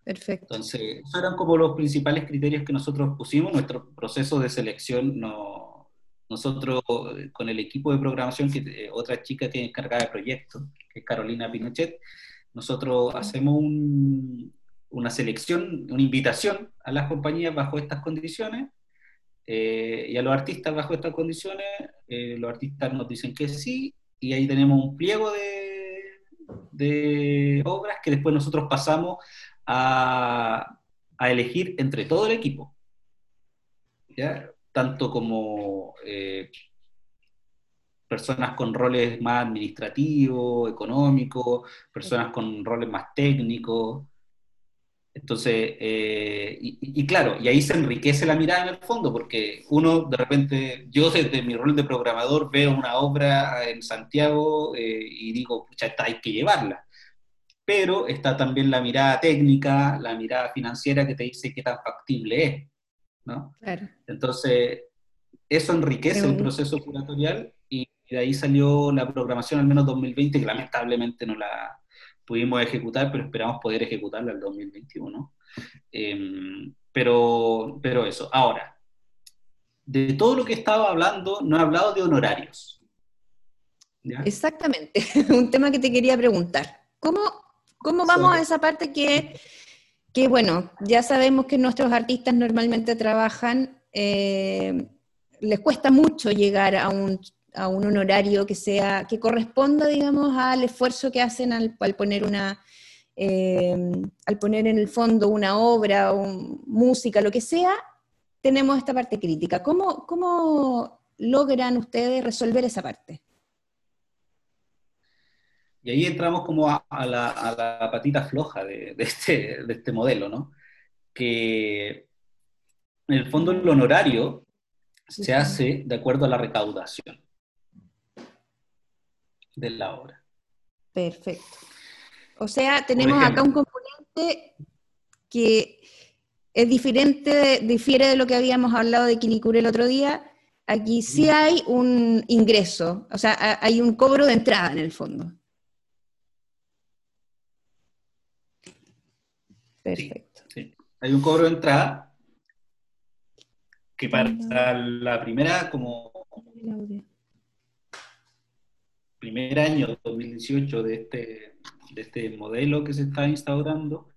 Perfecto. Entonces, esos eran como los principales criterios que nosotros pusimos. Nuestro proceso de selección, no, nosotros con el equipo de programación, que otra chica tiene encargada de proyectos, que es Carolina Pinochet, nosotros hacemos una selección, una invitación a las compañías bajo estas condiciones eh, y a los artistas bajo estas condiciones, eh, los artistas nos dicen que sí, y ahí tenemos un pliego de, de obras que después nosotros pasamos a, a, elegir entre todo el equipo, ¿ya? Tanto como eh, personas con roles más administrativos, económicos, personas con roles más técnicos, entonces, eh, y, claro, y ahí se enriquece la mirada en el fondo, porque uno de repente, yo desde mi rol de programador veo una obra en Santiago eh, y digo, pucha, esta hay que llevarla. Pero está también la mirada técnica, la mirada financiera que te dice qué tan factible es. ¿No? Claro. Entonces, eso enriquece el proceso curatorial y de ahí salió la programación, al menos 2020, que lamentablemente no la, pudimos ejecutar, pero esperamos poder ejecutarla el 2021. Em, pero, pero eso. Ahora, de todo lo que estaba hablando, no he hablado de honorarios. Exactamente, un tema que te quería preguntar. ¿Cómo, cómo vamos a esa parte que, que, bueno, ya sabemos que nuestros artistas normalmente trabajan, eh, les cuesta mucho llegar a un a un honorario que sea, que corresponda, digamos, al esfuerzo que hacen al, poner una, eh, al poner en el fondo una obra, o música, lo que sea, tenemos esta parte crítica. ¿Cómo, cómo logran ustedes resolver esa parte? Y ahí entramos como a, la, patita floja de, este, de este modelo, ¿no? Que en el fondo el honorario se hace de acuerdo a la recaudación de la obra. Perfecto. O sea, tenemos acá un componente que es diferente, difiere de lo que habíamos hablado de Kinikure el otro día. Aquí sí hay un ingreso, o sea, hay un cobro de entrada en el fondo. Perfecto. Hay un cobro de entrada que para la primera, como primer año, 2018, de este, de este modelo que se está instaurando,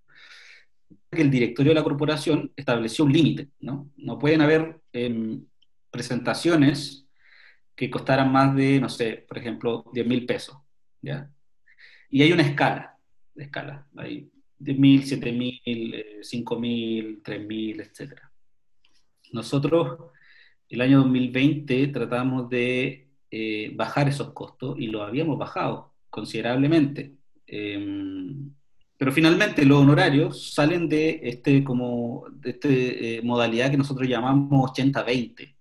que el directorio de la corporación estableció un límite, ¿no? No pueden haber em, presentaciones que costaran más de, no sé, por ejemplo, 10 mil pesos, ¿ya? Y hay una escala, de escala, hay 10 mil, 7 mil, 5 mil, 3 mil, etc. Nosotros, el año 2020, tratamos de eh, bajar esos costos y lo habíamos bajado considerablemente. Em, pero finalmente los honorarios salen de este como de este, eh, modalidad que nosotros llamamos 80-20,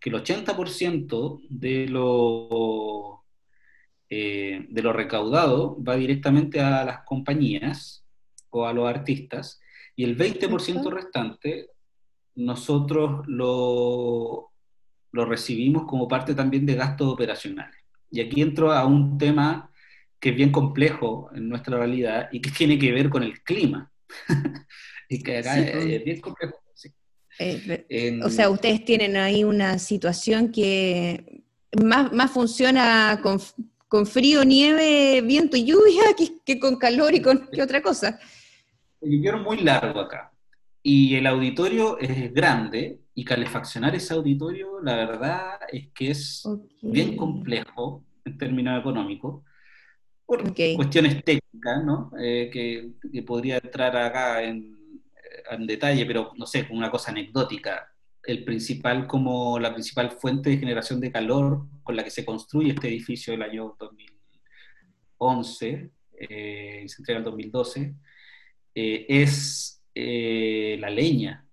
que el 80% de lo, eh, de lo recaudado va directamente a las compañías o a los artistas y el 20% restante nosotros lo lo recibimos como parte también de gastos operacionales. Y aquí entro a un tema que es bien complejo en nuestra realidad y que tiene que ver con el clima. y que acá es, bien complejo. Eh, o sea, ustedes tienen ahí una situación que más, más funciona con, con, frío, nieve, viento y lluvia que, que con calor y con ¿qué otra cosa. El invierno muy largo acá. Y el auditorio es grande, y calefaccionar ese auditorio, la verdad es que es bien complejo en términos económicos, por cuestiones técnicas, ¿no? Eh, que, podría entrar acá en, en, detalle, pero no sé, como una cosa anecdótica. el principal, como la principal fuente de generación de calor con la que se construye este edificio del año 2011 eh, se entrega en 2012, eh, es eh, la leña.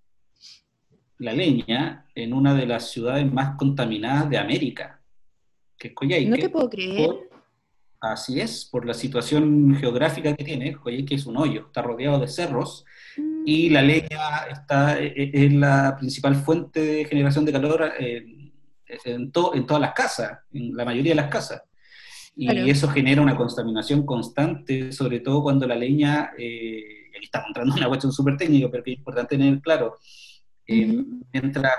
La leña en una de las ciudades más contaminadas de América, que es Coyhaique. No te puedo creer. así es, por la situación geográfica que tiene, Coyhaique es un hoyo, está rodeado de cerros, y la leña está, e, e, es la principal fuente de generación de calor en, en, todas las casas, en la mayoría de las casas. Y eso genera una contaminación constante, sobre todo cuando la leña, eh, aquí estamos entrando en una cuestión súper técnica, pero que es importante tener claro, eh, mientras,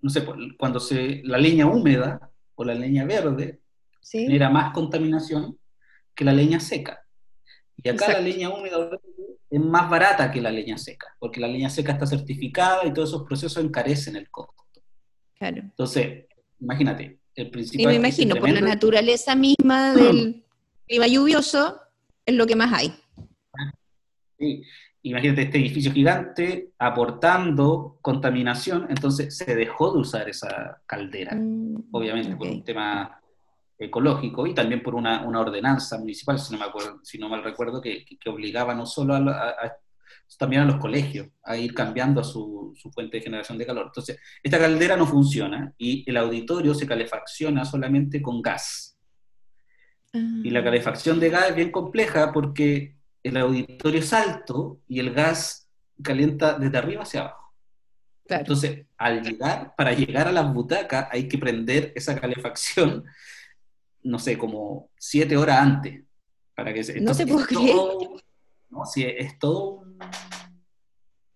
no sé, cuando se, la leña húmeda o la leña verde genera más contaminación que la leña seca. Y acá la leña húmeda es más barata que la leña seca, porque la leña seca está certificada y todos esos procesos encarecen el costo. Claro. Entonces, imagínate, el principal... Y me imagino, por la naturaleza misma del clima lluvioso, es lo que más hay. Sí, imagínate este edificio gigante aportando contaminación, entonces se dejó de usar esa caldera, mm, obviamente por un tema ecológico y también por una, una ordenanza municipal, si no, me acuerdo, si no mal recuerdo, que, que, obligaba no solo a, también a los colegios a ir cambiando su, su, fuente de generación de calor. Entonces, esta caldera no funciona y el auditorio se calefacciona solamente con gas. Y la ah. calefacción de gas es bien compleja porque el auditorio es alto y el gas calienta desde arriba hacia abajo. Entonces, al llegar, para llegar a las butacas hay que prender esa calefacción no sé, como siete horas antes. Para que se, no se puede creer. no, sí, es todo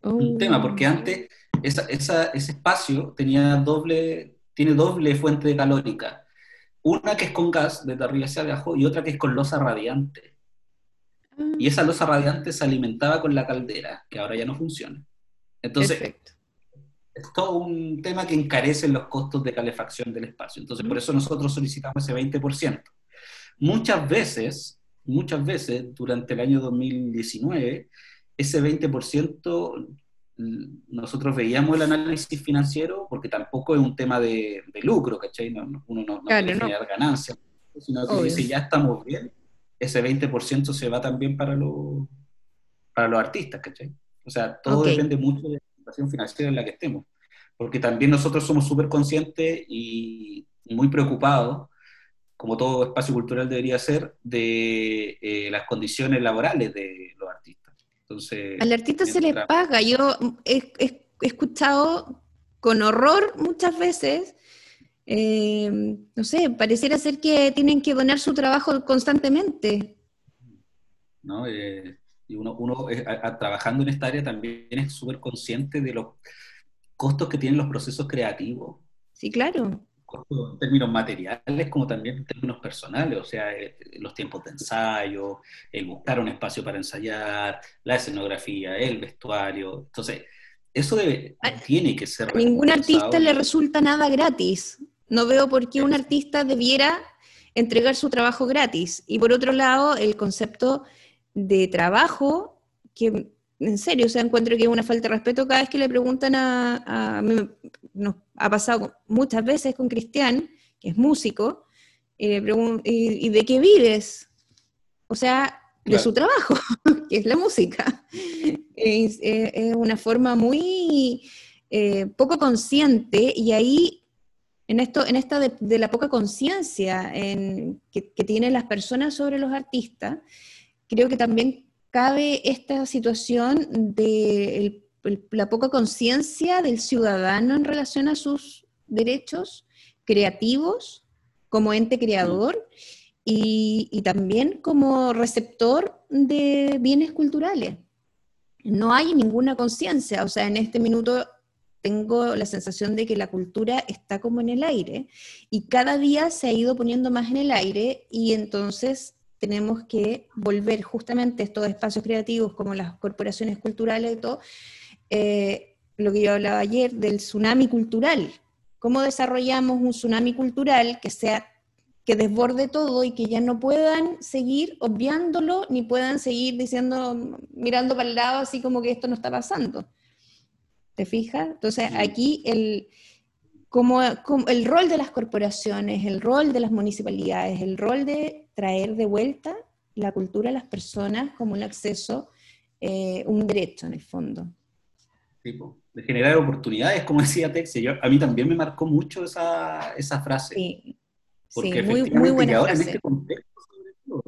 un, tema, porque oh. antes esa, esa, ese espacio tenía doble, tiene doble fuente calórica. Una que es con gas desde arriba hacia abajo y otra que es con losa radiante. Y esa losa radiante se alimentaba con la caldera, que ahora ya no funciona. Entonces, Perfecto es todo un tema que encarece los costos de calefacción del espacio. Entonces, por eso nosotros solicitamos ese 20%. Muchas veces, muchas veces, durante el año 2019, ese 20% nosotros veíamos el análisis financiero porque tampoco es un tema de, lucro, ¿cachai? uno no, quiere generar ganancias, sino que si ya estamos bien, ese 20% se va también para los, para los artistas, ¿cachai? O sea, todo depende mucho de financiera en la que estemos. Porque también nosotros somos súper conscientes y muy preocupados, como todo espacio cultural debería ser, de eh, las condiciones laborales de los artistas. Entonces, Al artista se le paga. Yo he, escuchado con horror muchas veces eh, no sé, pareciera ser que tienen que donar su trabajo constantemente. ¿No? Eh, y uno, uno trabajando en esta área también es súper consciente de los costos que tienen los procesos creativos. Sí, claro. en términos materiales como también en términos personales, o sea, eh, los tiempos de ensayo, el buscar un espacio para ensayar, la escenografía, el vestuario. Entonces, eso debe, tiene que ser... A ningún artista le resulta nada gratis. No veo por qué un artista debiera entregar su trabajo gratis. Y por otro lado, el concepto de trabajo que, en serio, o sea, encuentro que es una falta de respeto cada vez que le preguntan a, a nos ha pasado muchas veces con Cristian, que es músico, y, ¿y, de qué vives? O sea, de su trabajo, que es la música. Es, una forma muy eh, poco consciente y ahí, en esto, en esta de, la poca conciencia que, que, tienen las personas sobre los artistas, creo que también cabe esta situación de la poca conciencia del ciudadano en relación a sus derechos creativos como ente creador y, también como receptor de bienes culturales. No hay ninguna conciencia, o sea, en este minuto tengo la sensación de que la cultura está como en el aire y cada día se ha ido poniendo más en el aire y entonces tenemos que volver justamente estos espacios creativos como las corporaciones culturales y todo, eh, lo que yo hablaba ayer del tsunami cultural. ¿Cómo desarrollamos un tsunami cultural que sea que desborde todo y que ya no puedan seguir obviándolo ni puedan seguir diciendo, mirando para el lado así como que esto no está pasando? ¿Te fijas? Entonces, aquí el, como, el rol de las corporaciones, el rol de las municipalidades, el rol de traer de vuelta la cultura a las personas como un acceso, eh, un derecho en el fondo. de generar oportunidades, como decía Texi. a mí también me marcó mucho esa, esa frase. Sí, porque muy, muy buena ahora frase. En este contexto, sobre todo,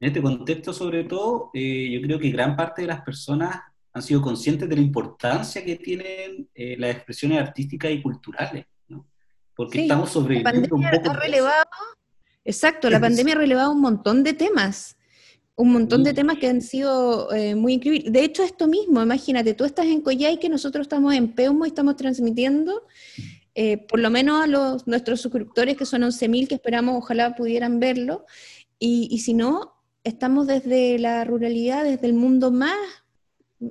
en este contexto, sobre todo eh, yo creo que gran parte de las personas han sido conscientes de la importancia que tienen eh, las expresiones artísticas y culturales, ¿no? Porque estamos sobreviviendo un poco. Ha relevado, exacto, la pandemia ha relevado un montón de temas, un montón de temas que han sido eh, muy increíbles. De hecho, esto mismo, imagínate, tú estás en Coyhai, que nosotros estamos en Peumo y estamos transmitiendo, eh, por lo menos a los, nuestros suscriptores, que son 11.000, que esperamos, ojalá pudieran verlo, y, y si no, estamos desde la ruralidad, desde el mundo más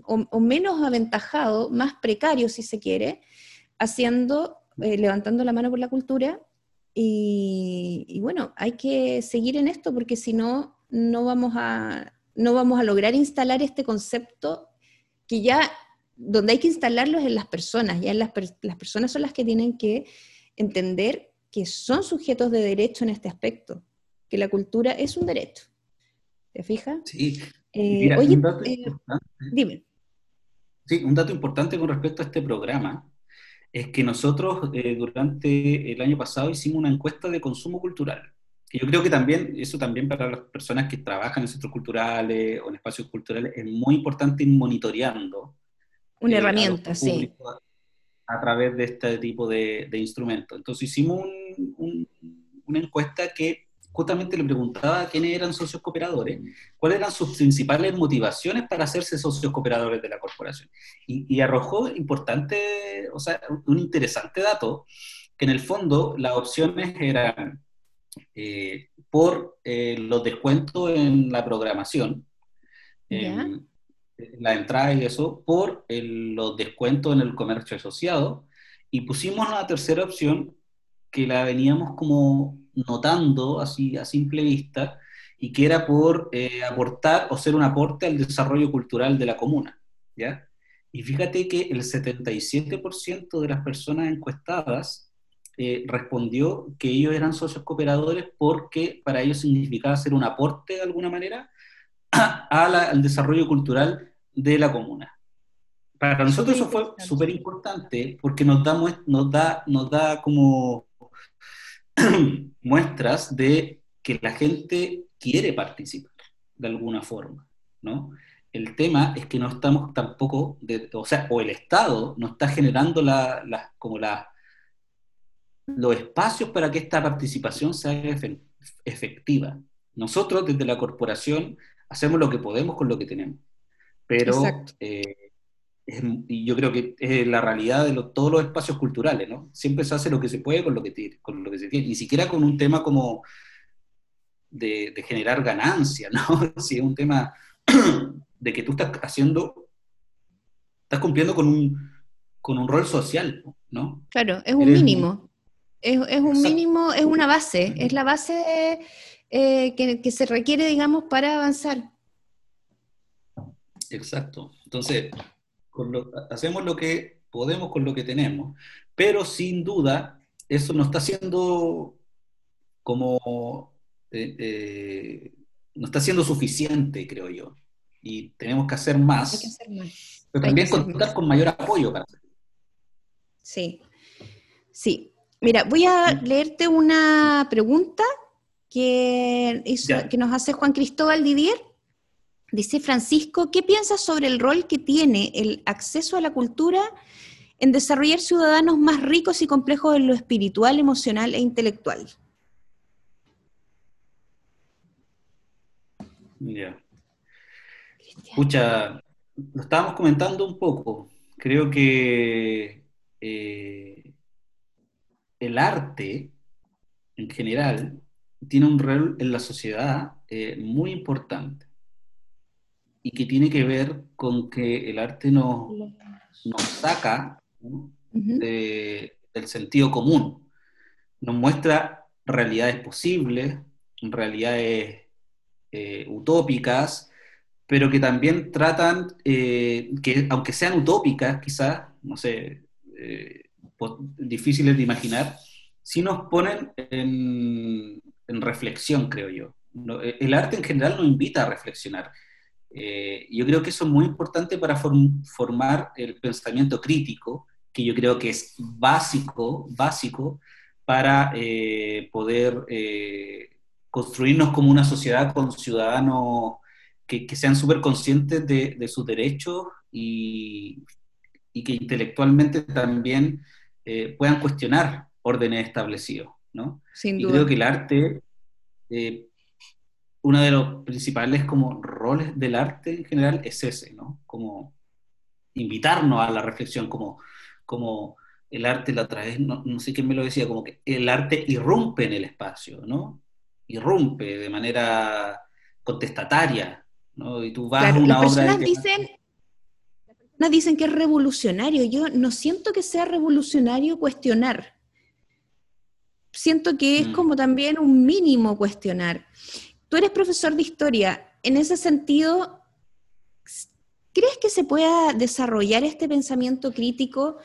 o, menos aventajado, más precario si se quiere, haciendo, eh, levantando la mano por la cultura. Y, bueno, hay que seguir en esto porque si no, no vamos a, no vamos a lograr instalar este concepto que ya, donde hay que instalarlo es en las personas, ya en las, las personas son las que tienen que entender que son sujetos de derecho en este aspecto, que la cultura es un derecho. ¿Te fijas? Sí, eh, oye, eh, dime. Sí, un dato importante con respecto a este programa es que nosotros eh, durante el año pasado hicimos una encuesta de consumo cultural. Yo creo que también, eso también para las personas que trabajan en centros culturales o en espacios culturales, es muy importante ir monitoreando. Una herramienta, sí. A, través de este tipo de, instrumentos. Entonces hicimos una encuesta que justamente le preguntaba quiénes eran socios cooperadores, cuáles eran sus principales motivaciones para hacerse socios cooperadores de la corporación. Y, arrojó importante, o sea, un interesante dato, que en el fondo las opciones eran eh, por eh, los descuentos en la programación, la entrada y eso, por los descuentos en el comercio asociado, y pusimos una tercera opción que la veníamos como notando así a simple vista y que era por eh, aportar o ser un aporte al desarrollo cultural de la comuna, ¿ya? Y fíjate que el 77% de las personas encuestadas eh, respondió que ellos eran socios cooperadores porque para ellos significaba ser un aporte de alguna manera al desarrollo cultural de la comuna. Para nosotros eso fue súper importante porque nos nos, da, nos da como muestras de que la gente quiere participar de alguna forma, ¿no? El tema es que no estamos tampoco, de, o sea, o el Estado no está generando la, como la, los espacios para que esta participación sea efectiva. Nosotros desde la corporación hacemos lo que podemos con lo que tenemos, pero y yo creo que es la realidad de todos los espacios culturales, ¿no? Siempre se hace lo que se puede con lo que, con lo que se tiene, ni siquiera con un tema como de, generar ganancia, ¿no? Si es un tema de que tú estás haciendo, estás cumpliendo con un, con un rol social, ¿no? Claro, es un mínimo. Es, es, un mínimo, es una base, es la base eh, que, que se requiere, digamos, para avanzar. Exacto. Entonces, hacemos lo que podemos con lo que tenemos, pero sin duda eso no está siendo como, eh, eh, no está siendo suficiente, creo yo. Y tenemos que hacer más. Pero también contar con mayor apoyo para Sí, sí. Mira, voy a leerte una pregunta que, que nos hace Juan Cristóbal Didier Dice Francisco, ¿qué piensas sobre el rol que tiene el acceso a la cultura en desarrollar ciudadanos más ricos y complejos en lo espiritual, emocional e intelectual? Ya. Escucha, lo estábamos comentando un poco. Creo que eh, el arte, en general, tiene un rol en la sociedad eh, muy importante y que tiene que ver con que el arte nos, nos saca del sentido común, nos muestra realidades posibles, realidades eh, utópicas, pero que también tratan, eh, que aunque sean utópicas quizás, no sé, eh, difíciles de imaginar, sí nos ponen en, reflexión, creo yo. el arte en general nos invita a reflexionar. Eh, yo creo que eso es muy importante para formar el pensamiento crítico, que yo creo que es básico, básico para eh, poder eh, construirnos como una sociedad con ciudadanos que, sean súper conscientes de, sus derechos y, que intelectualmente también puedan cuestionar órdenes establecidos. ¿no? Sin duda. Y creo que el arte uno de los principales como roles del arte en general es ese, ¿no? Como invitarnos a la reflexión, como, como el arte la otra vez, no, sé quién me lo decía, como que el arte irrumpe en el espacio, ¿no? Irrumpe de manera contestataria, ¿no? Y tú vas a una las obra dicen, Las personas dicen que es revolucionario, yo no siento que sea revolucionario cuestionar. Siento que es mm. como también un mínimo cuestionar. Tú eres profesor de historia. En ese sentido, ¿crees que se pueda desarrollar este pensamiento crítico,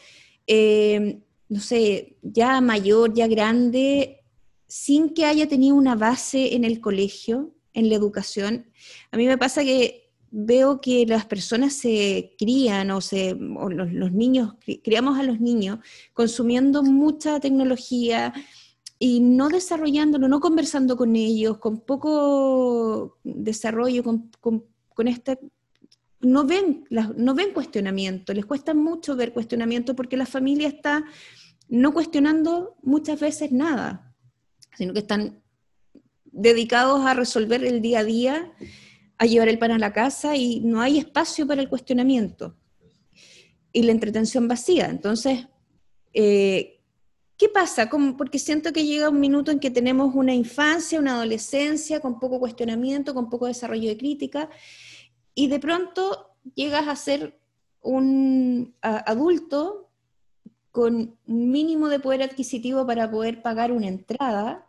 eh, no sé, ya mayor, ya grande, sin que haya tenido una base en el colegio, en la educación? A mí me pasa que veo que las personas se crían o, se, los, los niños, criamos a los niños consumiendo mucha tecnología, y no desarrollándolo, no conversando con ellos, con poco desarrollo, con, con, este, no ven, no ven cuestionamiento, les cuesta mucho ver cuestionamiento porque la familia está no cuestionando muchas veces nada, sino que están dedicados a resolver el día a día, a llevar el pan a la casa y no hay espacio para el cuestionamiento y la entretención vacía. Entonces, eh, ¿Qué pasa? porque siento que llega un minuto en que tenemos una infancia, una adolescencia con poco cuestionamiento, con poco desarrollo de crítica, y de pronto llegas a ser un adulto con un mínimo de poder adquisitivo para poder pagar una entrada,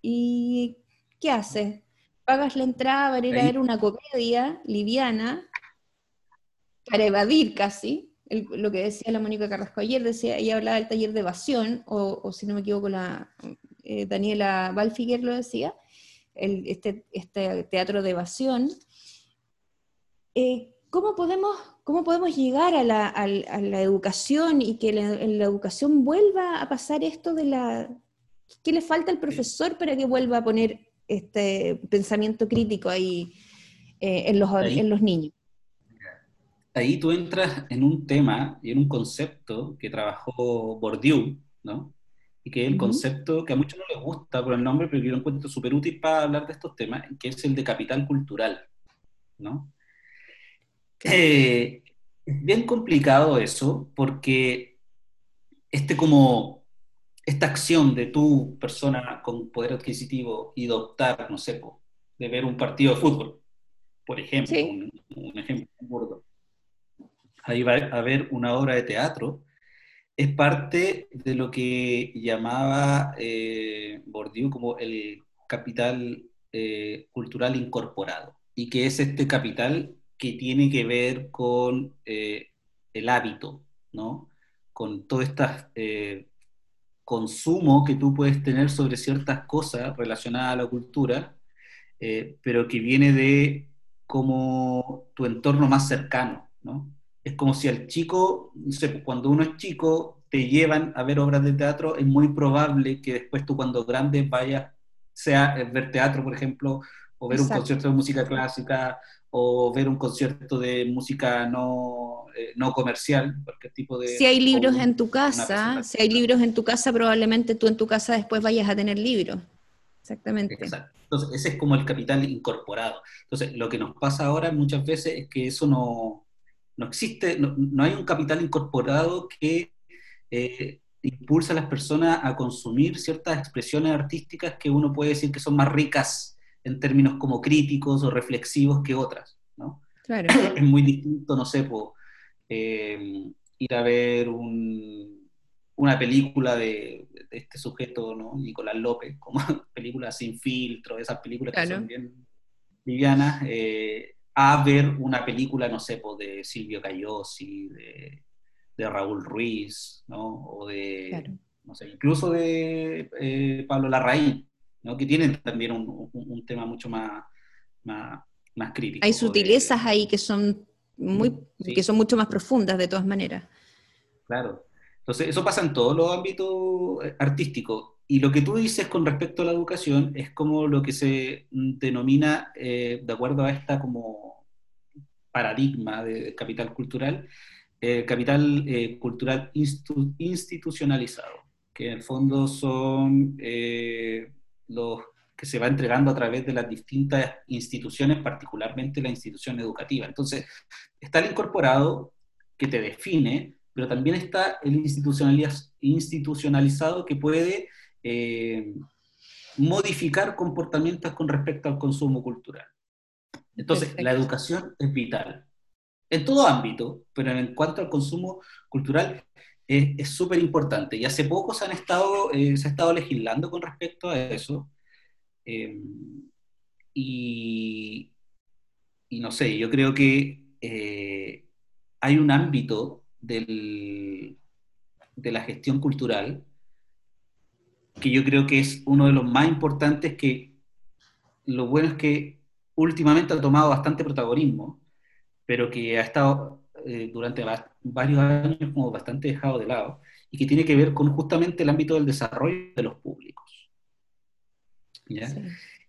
y ¿qué haces? Pagas la entrada para ir a ver una comedia liviana, para evadir casi, lo que decía la Mónica Carrasco ayer, decía, ella hablaba del taller de evasión, o, si no me equivoco, la eh, Daniela Balfiguer lo decía, este, este, teatro de evasión. Eh, ¿cómo, podemos, ¿Cómo podemos llegar a la, educación y que la, en la educación vuelva a pasar esto de la... ¿Qué le falta al profesor para que vuelva a poner este pensamiento crítico ahí eh, en, los, en los niños? Ahí tú entras en un tema y en un concepto que trabajó Bourdieu, ¿no? Y que es el concepto que a muchos no les gusta por el nombre, pero que yo lo encuentro súper útil para hablar de estos temas, que es el de capital cultural, ¿no? Eh, bien complicado eso, porque este como, esta acción de tu persona con poder adquisitivo y de optar, no sé, de ver un partido de fútbol, por ejemplo, un, un ejemplo burdo, ahí va a haber una obra de teatro, es parte de lo que llamaba eh, Bourdieu como el capital eh, cultural incorporado, y que es este capital que tiene que ver con eh, el hábito, ¿no? con todo este consumo que tú puedes tener sobre ciertas cosas relacionadas a la cultura, pero que viene de como tu entorno más cercano, ¿no? Es como si al chico, no sé, cuando uno es chico, te llevan a ver obras de teatro, es muy probable que después tú cuando grande vayas, sea eh, ver teatro, por ejemplo, o ver un concierto de música clásica, o ver un concierto de música no, eh, no comercial, cualquier tipo de... Si hay libros en tu casa, si hay libros en tu casa, probablemente tú en tu casa después vayas a tener libros. Exactamente. Exacto. Entonces, ese es como el capital incorporado. Entonces, lo que nos pasa ahora muchas veces es que eso no, no existe, no, hay un capital incorporado que eh, impulsa a las personas a consumir ciertas expresiones artísticas que uno puede decir que son más ricas en términos como críticos o reflexivos que otras, ¿no? Claro. Es muy distinto, no sé, eh, ir a ver una película de, este sujeto, ¿no? Nicolás López, como películas sin filtro, esas películas que son bien livianas, eh, a ver una película, no sé, pues, de Silvio Cayosi, de, de Raúl Ruiz, ¿no? O de, no sé, incluso de eh, Pablo Larraín, ¿no? Que tienen también un, un, tema mucho más, más, más, crítico. Hay sutilezas ahí que son, muy, que son mucho más profundas de todas maneras. Claro. Entonces, eso pasa en todos los ámbitos eh, artísticos. Y lo que tú dices con respecto a la educación es como lo que se denomina, eh, de acuerdo a esta como paradigma de capital cultural, eh, capital eh, cultural institucionalizado, que en el fondo son los que se va entregando a través de las distintas instituciones, particularmente la institución educativa. Entonces, está el incorporado que te define, pero también está el institucionalizado que puede eh, modificar comportamientos con respecto al consumo cultural. Entonces, la educación es vital en todo ámbito, pero en cuanto al consumo cultural es súper importante. Y hace poco se, han estado, eh, se ha estado legislando con respecto a eso. Eh, y, y, no sé, yo creo que hay un ámbito del, de la gestión cultural que yo creo que es uno de los más importantes que lo bueno es que últimamente ha tomado bastante protagonismo, pero que ha estado eh, durante varios años como bastante dejado de lado, y que tiene que ver con justamente el ámbito del desarrollo de los públicos.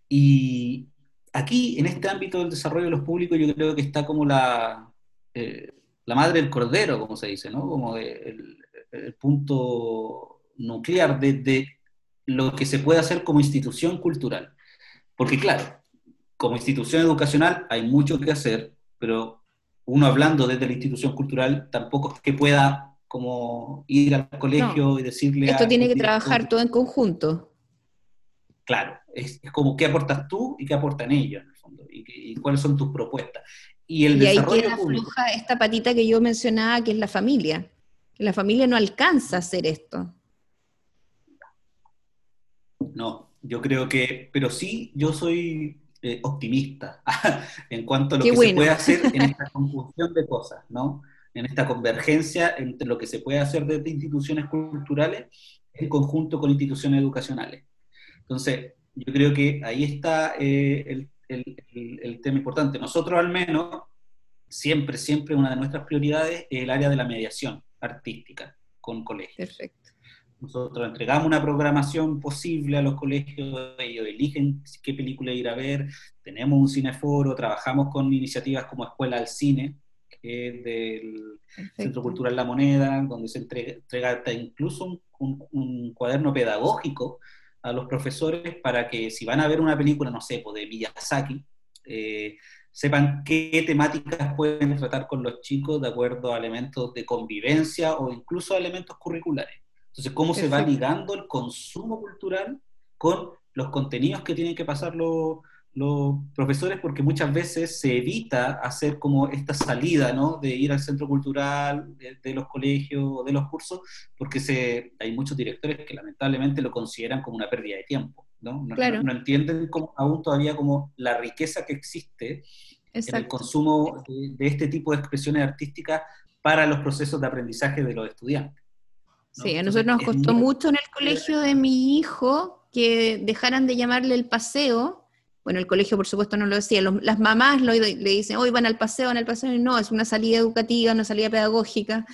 Y aquí, en este ámbito del desarrollo de los públicos, yo creo que está como la, eh, la madre del cordero, como se dice, ¿no? Como el, el punto nuclear de, de, lo que se puede hacer como institución cultural. Porque claro, como institución educacional hay mucho que hacer, pero uno hablando desde la institución cultural tampoco es que pueda como ir al colegio y decirle... Esto tiene que trabajar todo en conjunto. Claro, es, como qué aportas tú y qué aportan ellos, en el fondo, y, cuáles son tus propuestas. Y, el y ahí queda floja esta patita que yo mencionaba, que es la familia. La familia no alcanza a hacer esto. No, yo creo que, pero sí, yo soy eh, optimista en cuanto a lo que se puede hacer en esta conjunción de cosas, ¿no? En esta convergencia entre lo que se puede hacer desde instituciones culturales en conjunto con instituciones educacionales. Entonces, yo creo que ahí está eh, el, el, tema importante. Nosotros al menos, siempre, siempre una de nuestras prioridades es el área de la mediación artística con colegios. Perfecto. Nosotros entregamos una programación posible a los colegios, ellos eligen qué película ir a ver, tenemos un cineforo, trabajamos con iniciativas como Escuela al Cine, que es del Centro Cultural La Moneda, donde se entrega, incluso un, cuaderno pedagógico a los profesores para que si van a ver una película, no sé, de Miyazaki, eh, sepan qué temáticas pueden tratar con los chicos de acuerdo a elementos de convivencia o incluso a elementos curriculares. Entonces, cómo se va ligando el consumo cultural con los contenidos que tienen que pasar los, profesores, porque muchas veces se evita hacer como esta salida, ¿no? De ir al centro cultural, de, los colegios o de los cursos, porque se, hay muchos directores que lamentablemente lo consideran como una pérdida de tiempo, ¿no? No, no, entienden aún todavía como la riqueza que existe en el consumo de este tipo de expresiones artísticas para los procesos de aprendizaje de los estudiantes. Sí, a nosotros nos costó mucho en el colegio de mi hijo que dejaran de llamarle el paseo. Bueno, el colegio por supuesto no lo decía, las mamás le dicen, hoy van al paseo, van al paseo, y no, es una salida educativa, una salida pedagógica,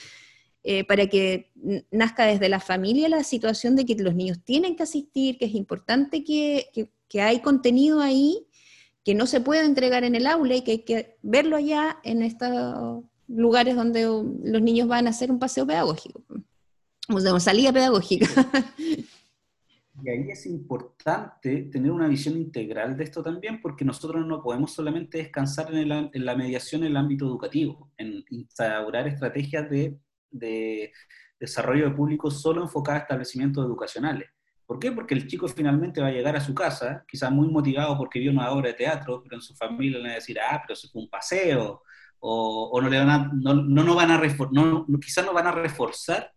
eh, para que nazca desde la familia la situación de que los niños tienen que asistir, que es importante que, que hay contenido ahí que no se puede entregar en el aula y que hay que verlo allá en estos lugares donde los niños van a hacer un paseo pedagógico una salida pedagógica. Y ahí es importante tener una visión integral de esto también, porque nosotros no podemos solamente descansar en, la mediación en el ámbito educativo, en instaurar estrategias de, desarrollo de público solo enfocadas a establecimientos educacionales. ¿Por qué? Porque el chico finalmente va a llegar a su casa, quizás muy motivado porque vio una obra de teatro, pero en su familia le van a decir, ah, pero eso fue un paseo, o, no le van a, no, no, van a no, quizás no van a reforzar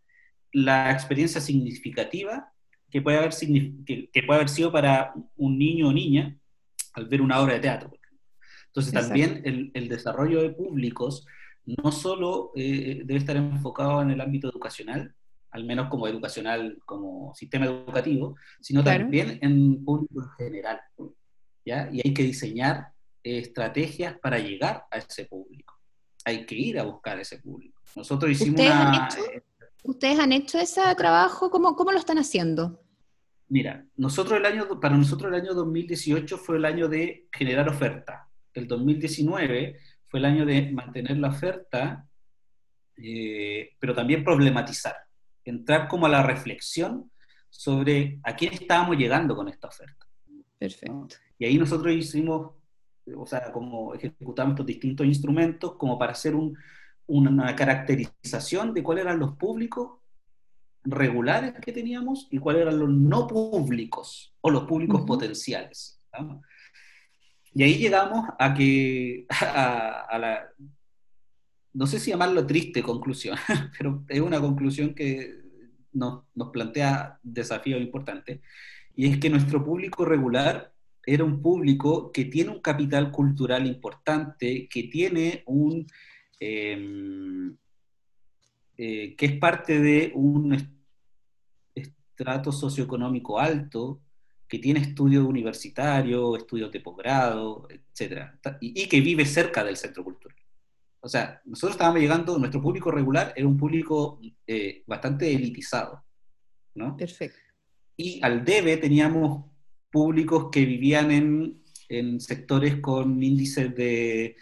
la experiencia significativa que puede haber, que, puede haber sido para un niño o niña al ver una obra de teatro. Entonces también el, el, desarrollo de públicos no solo eh, debe estar enfocado en el ámbito educacional, al menos como educacional, como sistema educativo, sino también en público en general. ¿ya? Y hay que diseñar estrategias para llegar a ese público. Hay que ir a buscar ese público. Nosotros hicimos ¿Ustedes una... Han hecho, ¿Ustedes han hecho ese trabajo? ¿Cómo, ¿Cómo lo están haciendo? Mira, nosotros el año, para nosotros el año 2018 fue el año de generar oferta. El 2019 fue el año de mantener la oferta, eh, pero también problematizar entrar como a la reflexión sobre a quién estábamos llegando con esta oferta. Perfecto. Y ahí nosotros hicimos, o sea, como ejecutamos estos distintos instrumentos como para hacer una caracterización de cuáles eran los públicos regulares que teníamos y cuáles eran los no públicos o los públicos potenciales. Y ahí llegamos a que, a, la, no sé si llamarlo triste conclusión, pero es una conclusión que nos, nos plantea desafíos importantes, y es que nuestro público regular era un público que tiene un capital cultural importante, que tiene un... Em, eh, que es parte de un estrato socioeconómico alto, que tiene estudios universitarios, estudios de posgrado, etc. y que vive cerca del centro cultural. O sea, nosotros estábamos llegando, nuestro público regular era un público eh, bastante elitizado, ¿no? Perfecto. Y al debe teníamos públicos que vivían en, en sectores con índices de,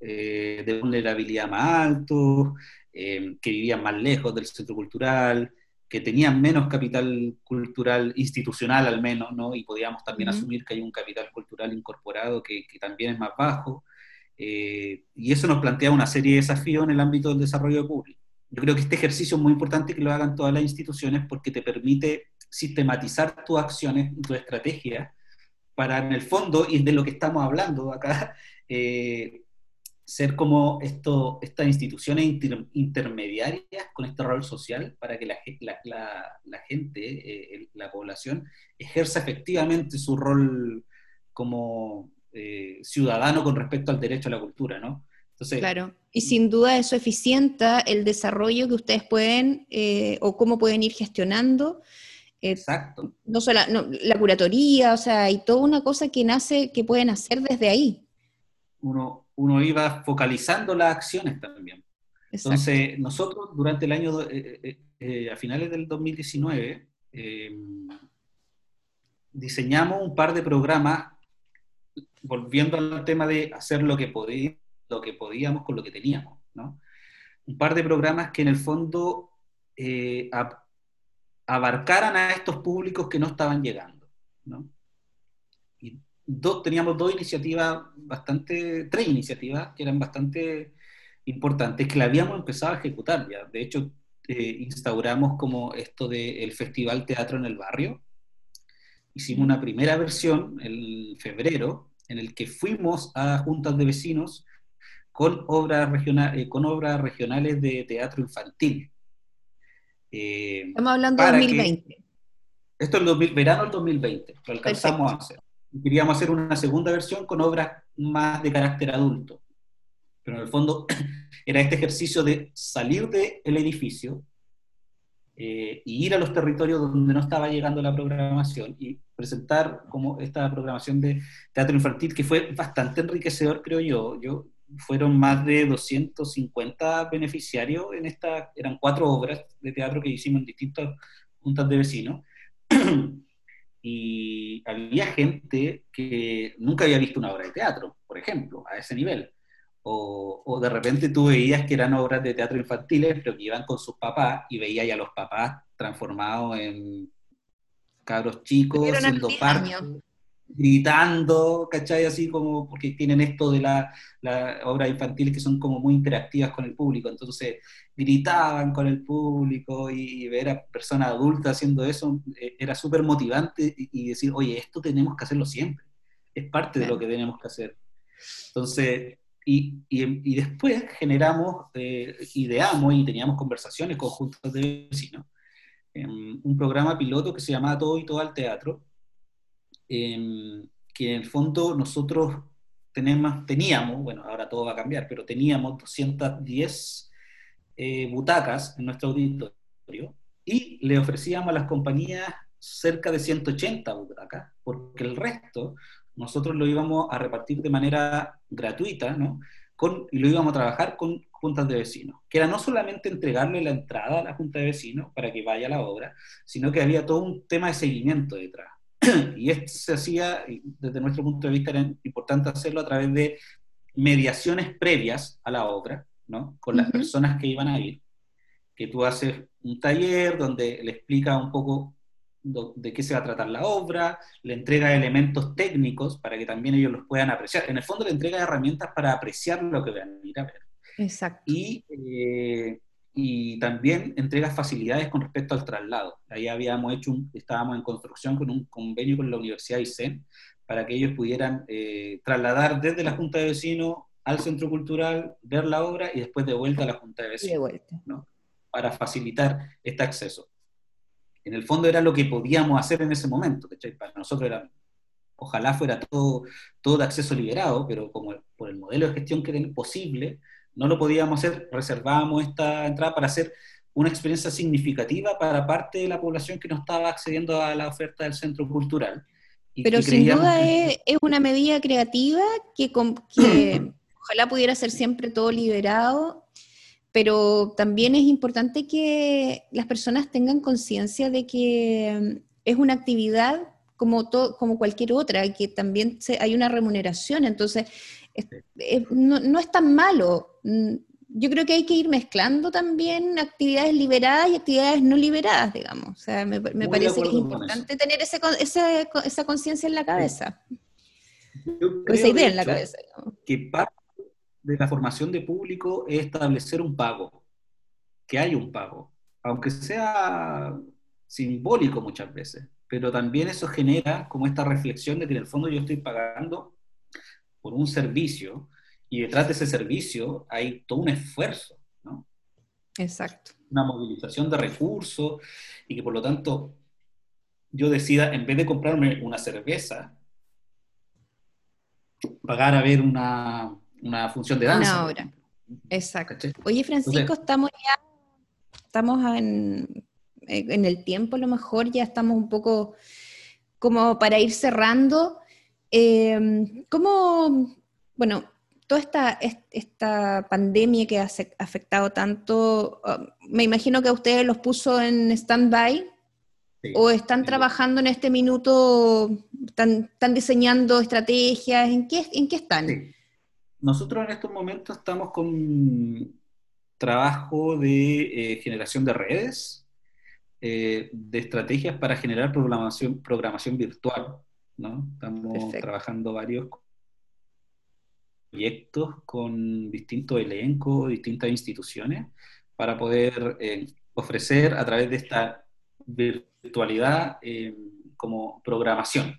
eh, de vulnerabilidad más altos, eh, que vivían más lejos del centro cultural, que tenían menos capital cultural institucional al menos, ¿no? Y podíamos también asumir que hay un capital cultural incorporado que, que también es más bajo. Eh, y eso nos plantea una serie de desafíos en el ámbito del desarrollo público. Yo creo que este ejercicio es muy importante que lo hagan todas las instituciones porque te permite sistematizar tus acciones y tu estrategia para, en el fondo, y de lo que estamos hablando acá, eh, ser como esto, estas instituciones intermediarias con este rol social para que la, la, gente, eh, la población, ejerza efectivamente su rol como eh, ciudadano con respecto al derecho a la cultura, ¿no? Entonces, claro, y sin duda eso eficienta el desarrollo que ustedes pueden eh, o cómo pueden ir gestionando. Exacto. No solo la curatoría, o sea, hay toda una cosa que nace, que pueden hacer desde ahí. Uno, uno iba focalizando las acciones también. Entonces, nosotros durante el año, a finales del 2019, diseñamos un par de programas volviendo al tema de hacer lo que, lo que podíamos con lo que teníamos, ¿no? Un par de programas que en el fondo eh, abarcaran a estos públicos que no estaban llegando, ¿no? Teníamos dos iniciativas bastante, tres iniciativas que eran bastante importantes, que la habíamos empezado a ejecutar ya. De hecho, eh, instauramos como esto del Festival Teatro en el Barrio. Hicimos una primera versión en febrero, en el que fuimos a juntas de vecinos con obras, eh, con obras regionales de teatro infantil. Eh, Estamos hablando de 2020. esto es el verano del 2020, lo alcanzamos a hacer. Queríamos hacer una segunda versión con obras más de carácter adulto. Pero en el fondo era este ejercicio de salir del edificio, eh, y ir a los territorios donde no estaba llegando la programación y presentar como esta programación de teatro infantil que fue bastante enriquecedor, creo yo. yo fueron más de 250 beneficiarios en esta, eran cuatro obras de teatro que hicimos en distintas juntas de vecinos. y había gente que nunca había visto una obra de teatro, por ejemplo, a ese nivel. O, de repente tú veías que eran obras de teatro infantiles, pero que iban con sus papás y veías ya a los papás transformados en cabros chicos, siendo parte, gritando, ¿cachai? Así como, porque tienen esto de las la obras infantiles que son como muy interactivas con el público, entonces gritaban con el público y ver a personas adultas haciendo eso eh, era súper motivante y, decir, oye, esto tenemos que hacerlo siempre, es parte de lo que tenemos que hacer. Entonces, y, y, después generamos, eh, ideamos y teníamos conversaciones con juntos de vecinos, en un programa piloto que se llamaba Todo y Todo al Teatro, que en el fondo nosotros tenemos, teníamos, bueno, ahora todo va a cambiar, pero teníamos 210 eh, butacas en nuestro auditorio y le ofrecíamos a las compañías cerca de 180 butacas, porque el resto nosotros lo íbamos a repartir de manera gratuita, ¿no? Con, y lo íbamos a trabajar con juntas de vecinos, que era no solamente entregarle la entrada a la junta de vecinos para que vaya a la obra, sino que había todo un tema de seguimiento detrás. y esto se hacía, desde nuestro punto de vista, era importante hacerlo a través de mediaciones previas a la obra, ¿no? Con las personas que iban a ir, que tú haces un taller donde le explica un poco de qué se va a tratar la obra, le entrega elementos técnicos para que también ellos los puedan apreciar. En el fondo le entrega herramientas para apreciar lo que van a ir a ver. Exacto. Y, eh, y también entrega facilidades con respecto al traslado. Ahí habíamos hecho, estábamos en construcción con un convenio con la Universidad ICEN para que ellos pudieran eh, trasladar desde la Junta de Vecinos al Centro Cultural, ver la obra y después de vuelta a la Junta de Vecinos. De vuelta. ¿no? Para facilitar este acceso en el fondo era lo que podíamos hacer en ese momento, Para nosotros era, ojalá fuera todo, todo de acceso liberado, pero como por el modelo de gestión que era posible, no lo podíamos hacer, reservábamos esta entrada para hacer una experiencia significativa para parte de la población que no estaba accediendo a la oferta del centro cultural. Pero sin duda es, una medida creativa que, que ojalá pudiera ser siempre todo liberado pero también es importante que las personas tengan conciencia de que mm, es una actividad como, como cualquier otra, que también hay una remuneración, entonces no, es tan malo. Mm, yo creo que hay que ir mezclando también actividades liberadas y actividades no liberadas, digamos. O sea, me, parece que es importante tener ese, esa conciencia en la cabeza. esa idea en la cabeza. Que de la formación de público es establecer un pago, que hay un pago, aunque sea simbólico muchas veces, pero también eso genera como esta reflexión de que en el fondo yo estoy pagando por un servicio y detrás de ese servicio hay todo un esfuerzo, ¿no? Exacto. Una movilización de recursos y que por lo tanto yo decida, en vez de comprarme una cerveza, pagar a ver una, una función de danza. Una obra. Exacto. Oye, Francisco, estamos ya, estamos en, en, el tiempo a lo mejor, ya estamos un poco como para ir cerrando. Eh, ¿Cómo, bueno, toda esta, esta pandemia que ha afectado tanto, um, me imagino que a ustedes los puso en stand-by, ¿O están trabajando en este minuto, están, están diseñando estrategias? ¿En qué, en qué están? Sí. Nosotros en estos momentos estamos con trabajo de eh, generación de redes, eh, de estrategias para generar programación, programación virtual. ¿No? Estamos trabajando varios proyectos con distintos elencos, distintas instituciones, para poder eh, ofrecer a través de esta virtualidad como programación.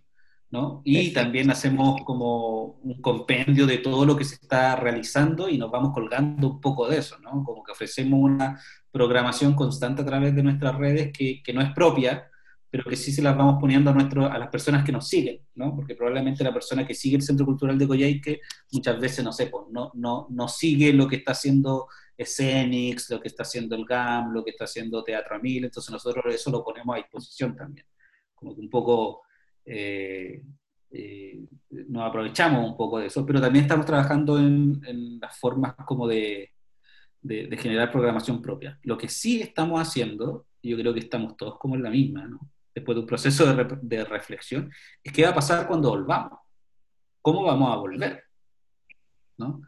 Y también hacemos como un compendio de todo lo que se está realizando y nos vamos colgando un poco de eso, ¿no? Como que ofrecemos una programación constante a través de nuestras redes que, que no es propia, pero que sí se las vamos poniendo a, nuestro, a las personas que nos siguen, ¿no? Porque probablemente la persona que sigue el Centro Cultural de Coyhaique muchas veces, no sé, pues, no, no, no sigue lo que está haciendo Escenix, lo que está haciendo el GAM, lo que está haciendo Teatro Amil, entonces nosotros eso lo ponemos a disposición también. Como que un poco eh, eh, nos aprovechamos un poco de eso, pero también estamos trabajando en, las formas como de, de, generar programación propia. Lo que sí estamos haciendo, y yo creo que estamos todos como en la misma, después de un proceso de, reflexión, es qué va a pasar cuando volvamos, cómo vamos a volver, ¿no?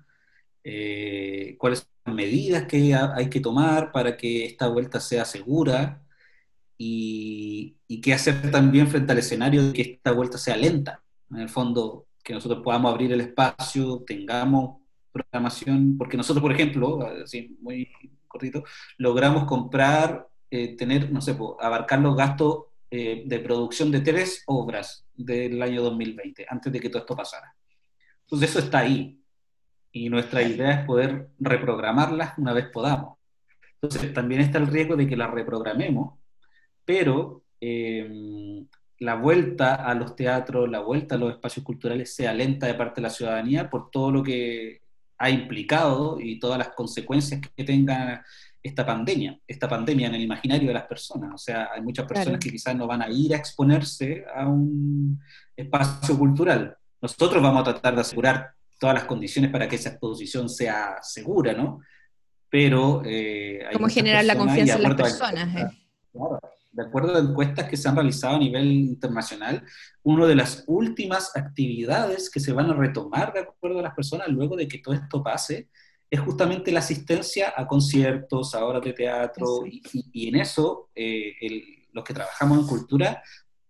Eh, cuáles son las medidas que hay que tomar para que esta vuelta sea segura, y, qué hacer también frente al escenario de que esta vuelta sea lenta. En el fondo, que nosotros podamos abrir el espacio, tengamos programación, porque nosotros, por ejemplo, así muy cortito, logramos comprar, eh, tener, no sé, abarcar los gastos eh, de producción de tres obras del año 2020, antes de que todo esto pasara. Entonces eso está ahí. Y nuestra idea es poder reprogramarlas una vez podamos. Entonces también está el riesgo de que las reprogramemos pero eh, la vuelta a los teatros, la vuelta a los espacios culturales sea lenta de parte de la ciudadanía por todo lo que ha implicado y todas las consecuencias que tenga esta pandemia, esta pandemia en el imaginario de las personas. O sea, hay muchas personas que quizás no van a ir a exponerse a un espacio cultural. Nosotros vamos a tratar de asegurar todas las condiciones para que esa exposición sea segura, ¿no? Pero... Eh, Como generar la confianza en las personas. Eh. Claro, de acuerdo a encuestas que se han realizado a nivel internacional, una de las últimas actividades que se van a retomar de acuerdo a las personas luego de que todo esto pase es justamente la asistencia a conciertos, a obras de teatro, y, en eso eh, los que trabajamos en cultura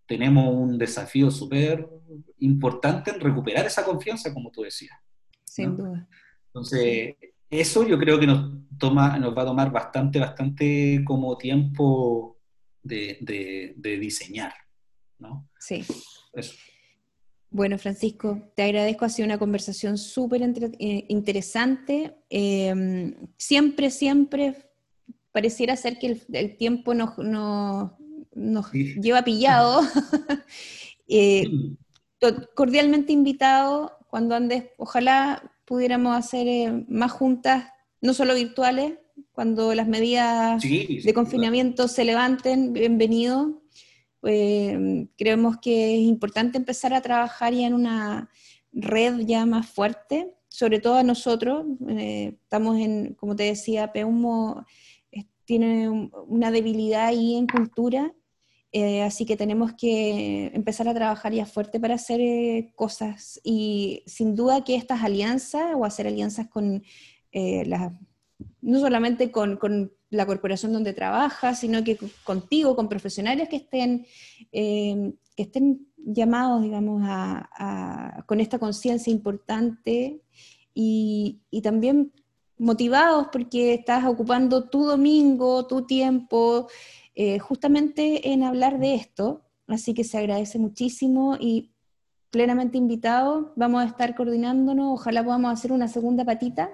tenemos un desafío súper importante en recuperar esa confianza, como tú decías. Sin duda. Entonces, eso yo creo que nos, toma, nos va a tomar bastante, bastante como tiempo de, diseñar, ¿no? Sí. Bueno, Francisco, te agradezco, ha sido una conversación súper eh, interesante. Em, siempre, siempre pareciera ser que el, tiempo nos, lleva pillado. Eh, cordialmente invitado, cuando andes, ojalá pudiéramos hacer eh, más juntas, no solo virtuales, cuando las medidas de confinamiento se levanten, bienvenido. Eh, creemos que es importante empezar a trabajar ya en una red ya más fuerte, sobre todo a nosotros. Eh, estamos en, como te decía, Peumo tiene una debilidad ahí en cultura, eh, así que tenemos que empezar a trabajar ya fuerte para hacer cosas. Y sin duda que estas alianzas o hacer alianzas con las no solamente con, la corporación donde trabajas, sino que contigo, con profesionales que estén, eh, que estén llamados, digamos, con esta conciencia importante y, también motivados porque estás ocupando tu domingo, tu tiempo, eh, justamente en hablar de esto. Así que se agradece muchísimo y plenamente invitado. Vamos a estar coordinándonos. Ojalá podamos hacer una segunda patita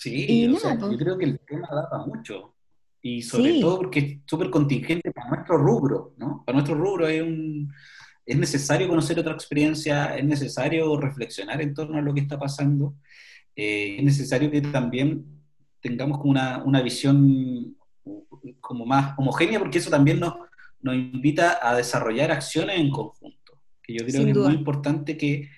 Sí, yo pues. creo que el tema da mucho. Y sobre todo porque es súper contingente para nuestro rubro, ¿no? Para nuestro rubro es, un, es necesario conocer otra experiencia, es necesario reflexionar en torno a lo que está pasando, eh, es necesario que también tengamos como una, una, visión como más homogénea, porque eso también nos, nos invita a desarrollar acciones en conjunto. Que yo creo que es muy importante que,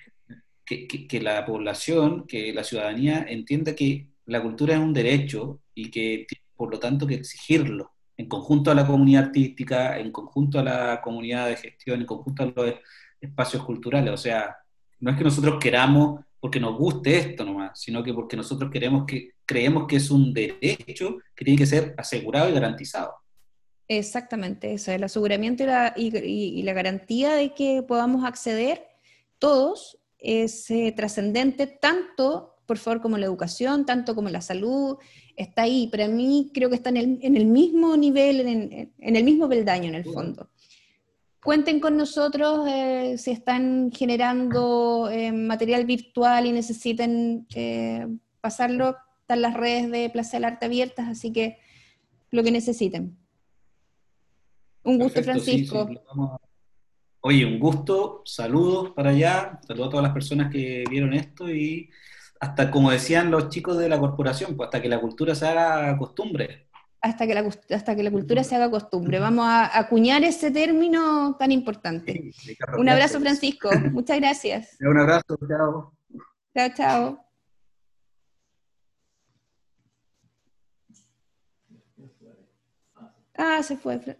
que, que, la población, que la ciudadanía entienda que la cultura es un derecho y que por lo tanto que exigirlo en conjunto a la comunidad artística, en conjunto a la comunidad de gestión, en conjunto a los espacios culturales. O sea, no es que nosotros queramos porque nos guste esto nomás, sino que porque nosotros queremos que, creemos que es un derecho que tiene que ser asegurado y garantizado. Exactamente, eso, el aseguramiento y la, y la garantía de que podamos acceder todos es eh, trascendente tanto por favor, como la educación, tanto como la salud, está ahí. Para mí creo que está en el, mismo nivel, en, el mismo peldaño en el fondo. Cuenten con nosotros eh, si están generando eh, material virtual y necesiten eh, pasarlo, están las redes de Plaza del Arte abiertas, así que lo que necesiten. Un gusto, Francisco. Oye, un gusto, saludos para allá, saludos a todas las personas que vieron esto y hasta como decían los chicos de la corporación, pues hasta que la cultura se haga costumbre. Hasta que la, hasta que la cultura se haga costumbre. Vamos a acuñar ese término tan importante. Un abrazo, Francisco. Muchas gracias. Un abrazo, chao. Chao, chao. Ah, se fue.